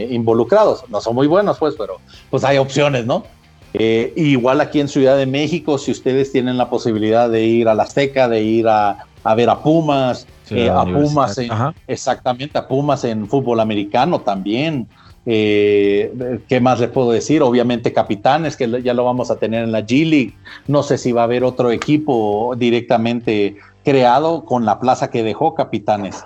involucrados. No son muy buenos, pues, pero pues hay opciones, ¿no? Eh, igual aquí en Ciudad de México, si ustedes tienen la posibilidad de ir a la Azteca, de ir a, ver a Pumas, eh, a Pumas, exactamente, a Pumas en fútbol americano también. Eh, ¿Qué más les puedo decir? Obviamente capitanes, que ya lo vamos a tener en la G League. No sé si va a haber otro equipo directamente creado con la plaza que dejó capitanes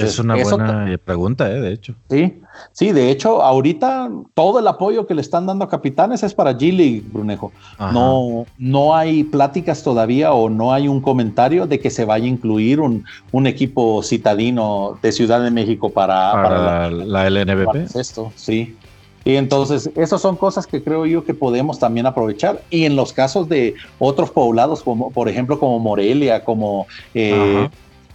es una buena pregunta, ¿eh? de hecho.
Sí, sí, de hecho, ahorita todo el apoyo que le están dando a Capitanes es para G Brunejo. No, no hay pláticas todavía o no hay un comentario de que se vaya a incluir un, un equipo citadino de Ciudad de México para,
para, la, LNBP.
Esto, sí. Y entonces, esas son cosas que creo yo que podemos también aprovechar. Y en los casos de otros poblados, como por ejemplo, como Morelia, como eh,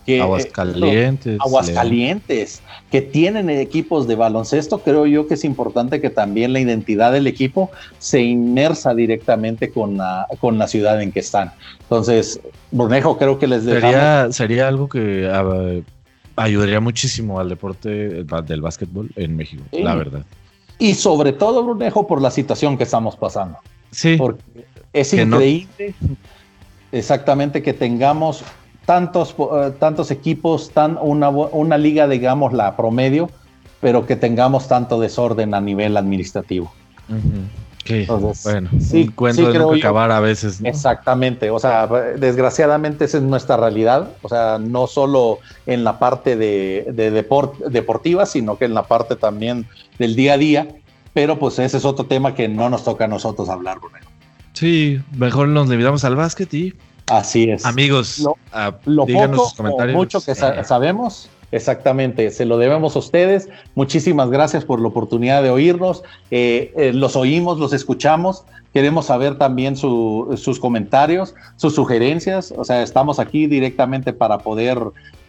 eh, Aguascalientes.
Aguascalientes, que tienen equipos de baloncesto, creo yo que es importante que también la identidad del equipo se inmersa directamente con la, con la ciudad en que están. Entonces, Brunejo, creo que les
sería, sería algo que ayudaría muchísimo al deporte del básquetbol en México, la verdad.
Y sobre todo, Brunejo, por la situación que estamos pasando.
Sí.
Porque es increíble exactamente que tengamos tantos, eh, tantos equipos, tan una, una liga, digamos, la promedio, pero que tengamos tanto desorden a nivel administrativo.
bueno, sí, cuento de acabar a veces.
Exactamente, o sea, desgraciadamente esa es nuestra realidad, o sea, no solo en la parte de, de deportiva, sino que en la parte también del día a día, pero pues ese es otro tema que no nos toca a nosotros hablar, Bruno.
Sí, mejor nos limitamos al básquet y
Así es.
Amigos,
lo, díganos sus comentarios. mucho que sabemos, exactamente, se lo debemos a ustedes. Muchísimas gracias por la oportunidad de oírnos. Eh, eh, los oímos, los escuchamos. Queremos saber también sus comentarios, sus sugerencias. O sea, estamos aquí directamente para poder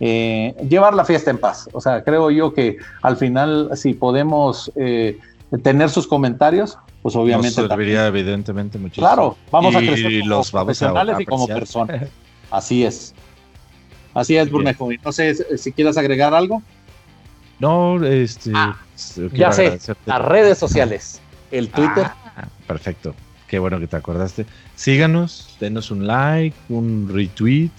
eh, llevar la fiesta en paz. O sea, creo yo que al final, si podemos tener sus comentarios, pues obviamente.
Nos serviría evidentemente muchísimo.
Claro, vamos a
crecer como los profesionales
y como personas. Así es. Así es, Brunejo. No sé si quieres agregar algo.
No, este.
Ah, ya sé, las redes sociales. El Twitter.
Ah, perfecto. Qué bueno que te acordaste. Síganos, denos un like, un retweet.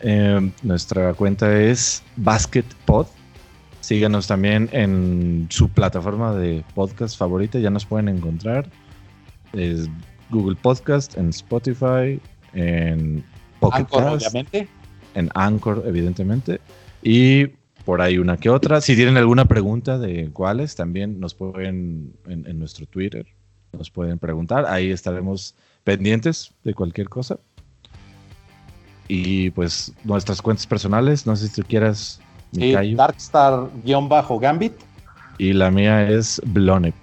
Eh, nuestra cuenta es BasketPod Síganos también en su plataforma de podcast favorita, ya nos pueden encontrar. Es Google Podcast, en Spotify, en
Pocket Anchor, obviamente.
En Anchor, evidentemente. Y por ahí una que otra. Si tienen alguna pregunta de cuáles, también nos pueden en, en nuestro Twitter, nos pueden preguntar. Ahí estaremos pendientes de cualquier cosa. Y pues nuestras cuentas personales, no sé si tú quieras
Darkstar-Gambit.
Y la mía es Blonep.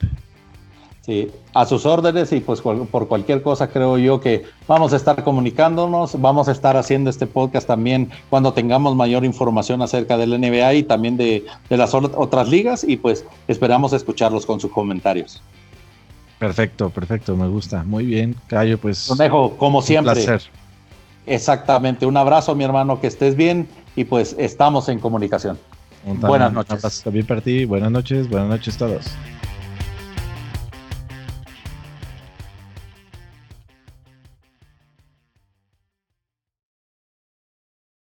Sí, a sus órdenes y pues por cualquier cosa creo yo que vamos a estar comunicándonos, vamos a estar haciendo este podcast también cuando tengamos mayor información acerca del NBA y también de, las otras ligas y pues esperamos escucharlos con sus comentarios.
Perfecto, perfecto, me gusta. Muy bien, Cayo, pues.
dejo, como siempre. Un placer. Exactamente, un abrazo mi hermano, que estés bien y pues estamos en comunicación. Buenas noches.
También para ti. Buenas noches. Buenas noches a todos.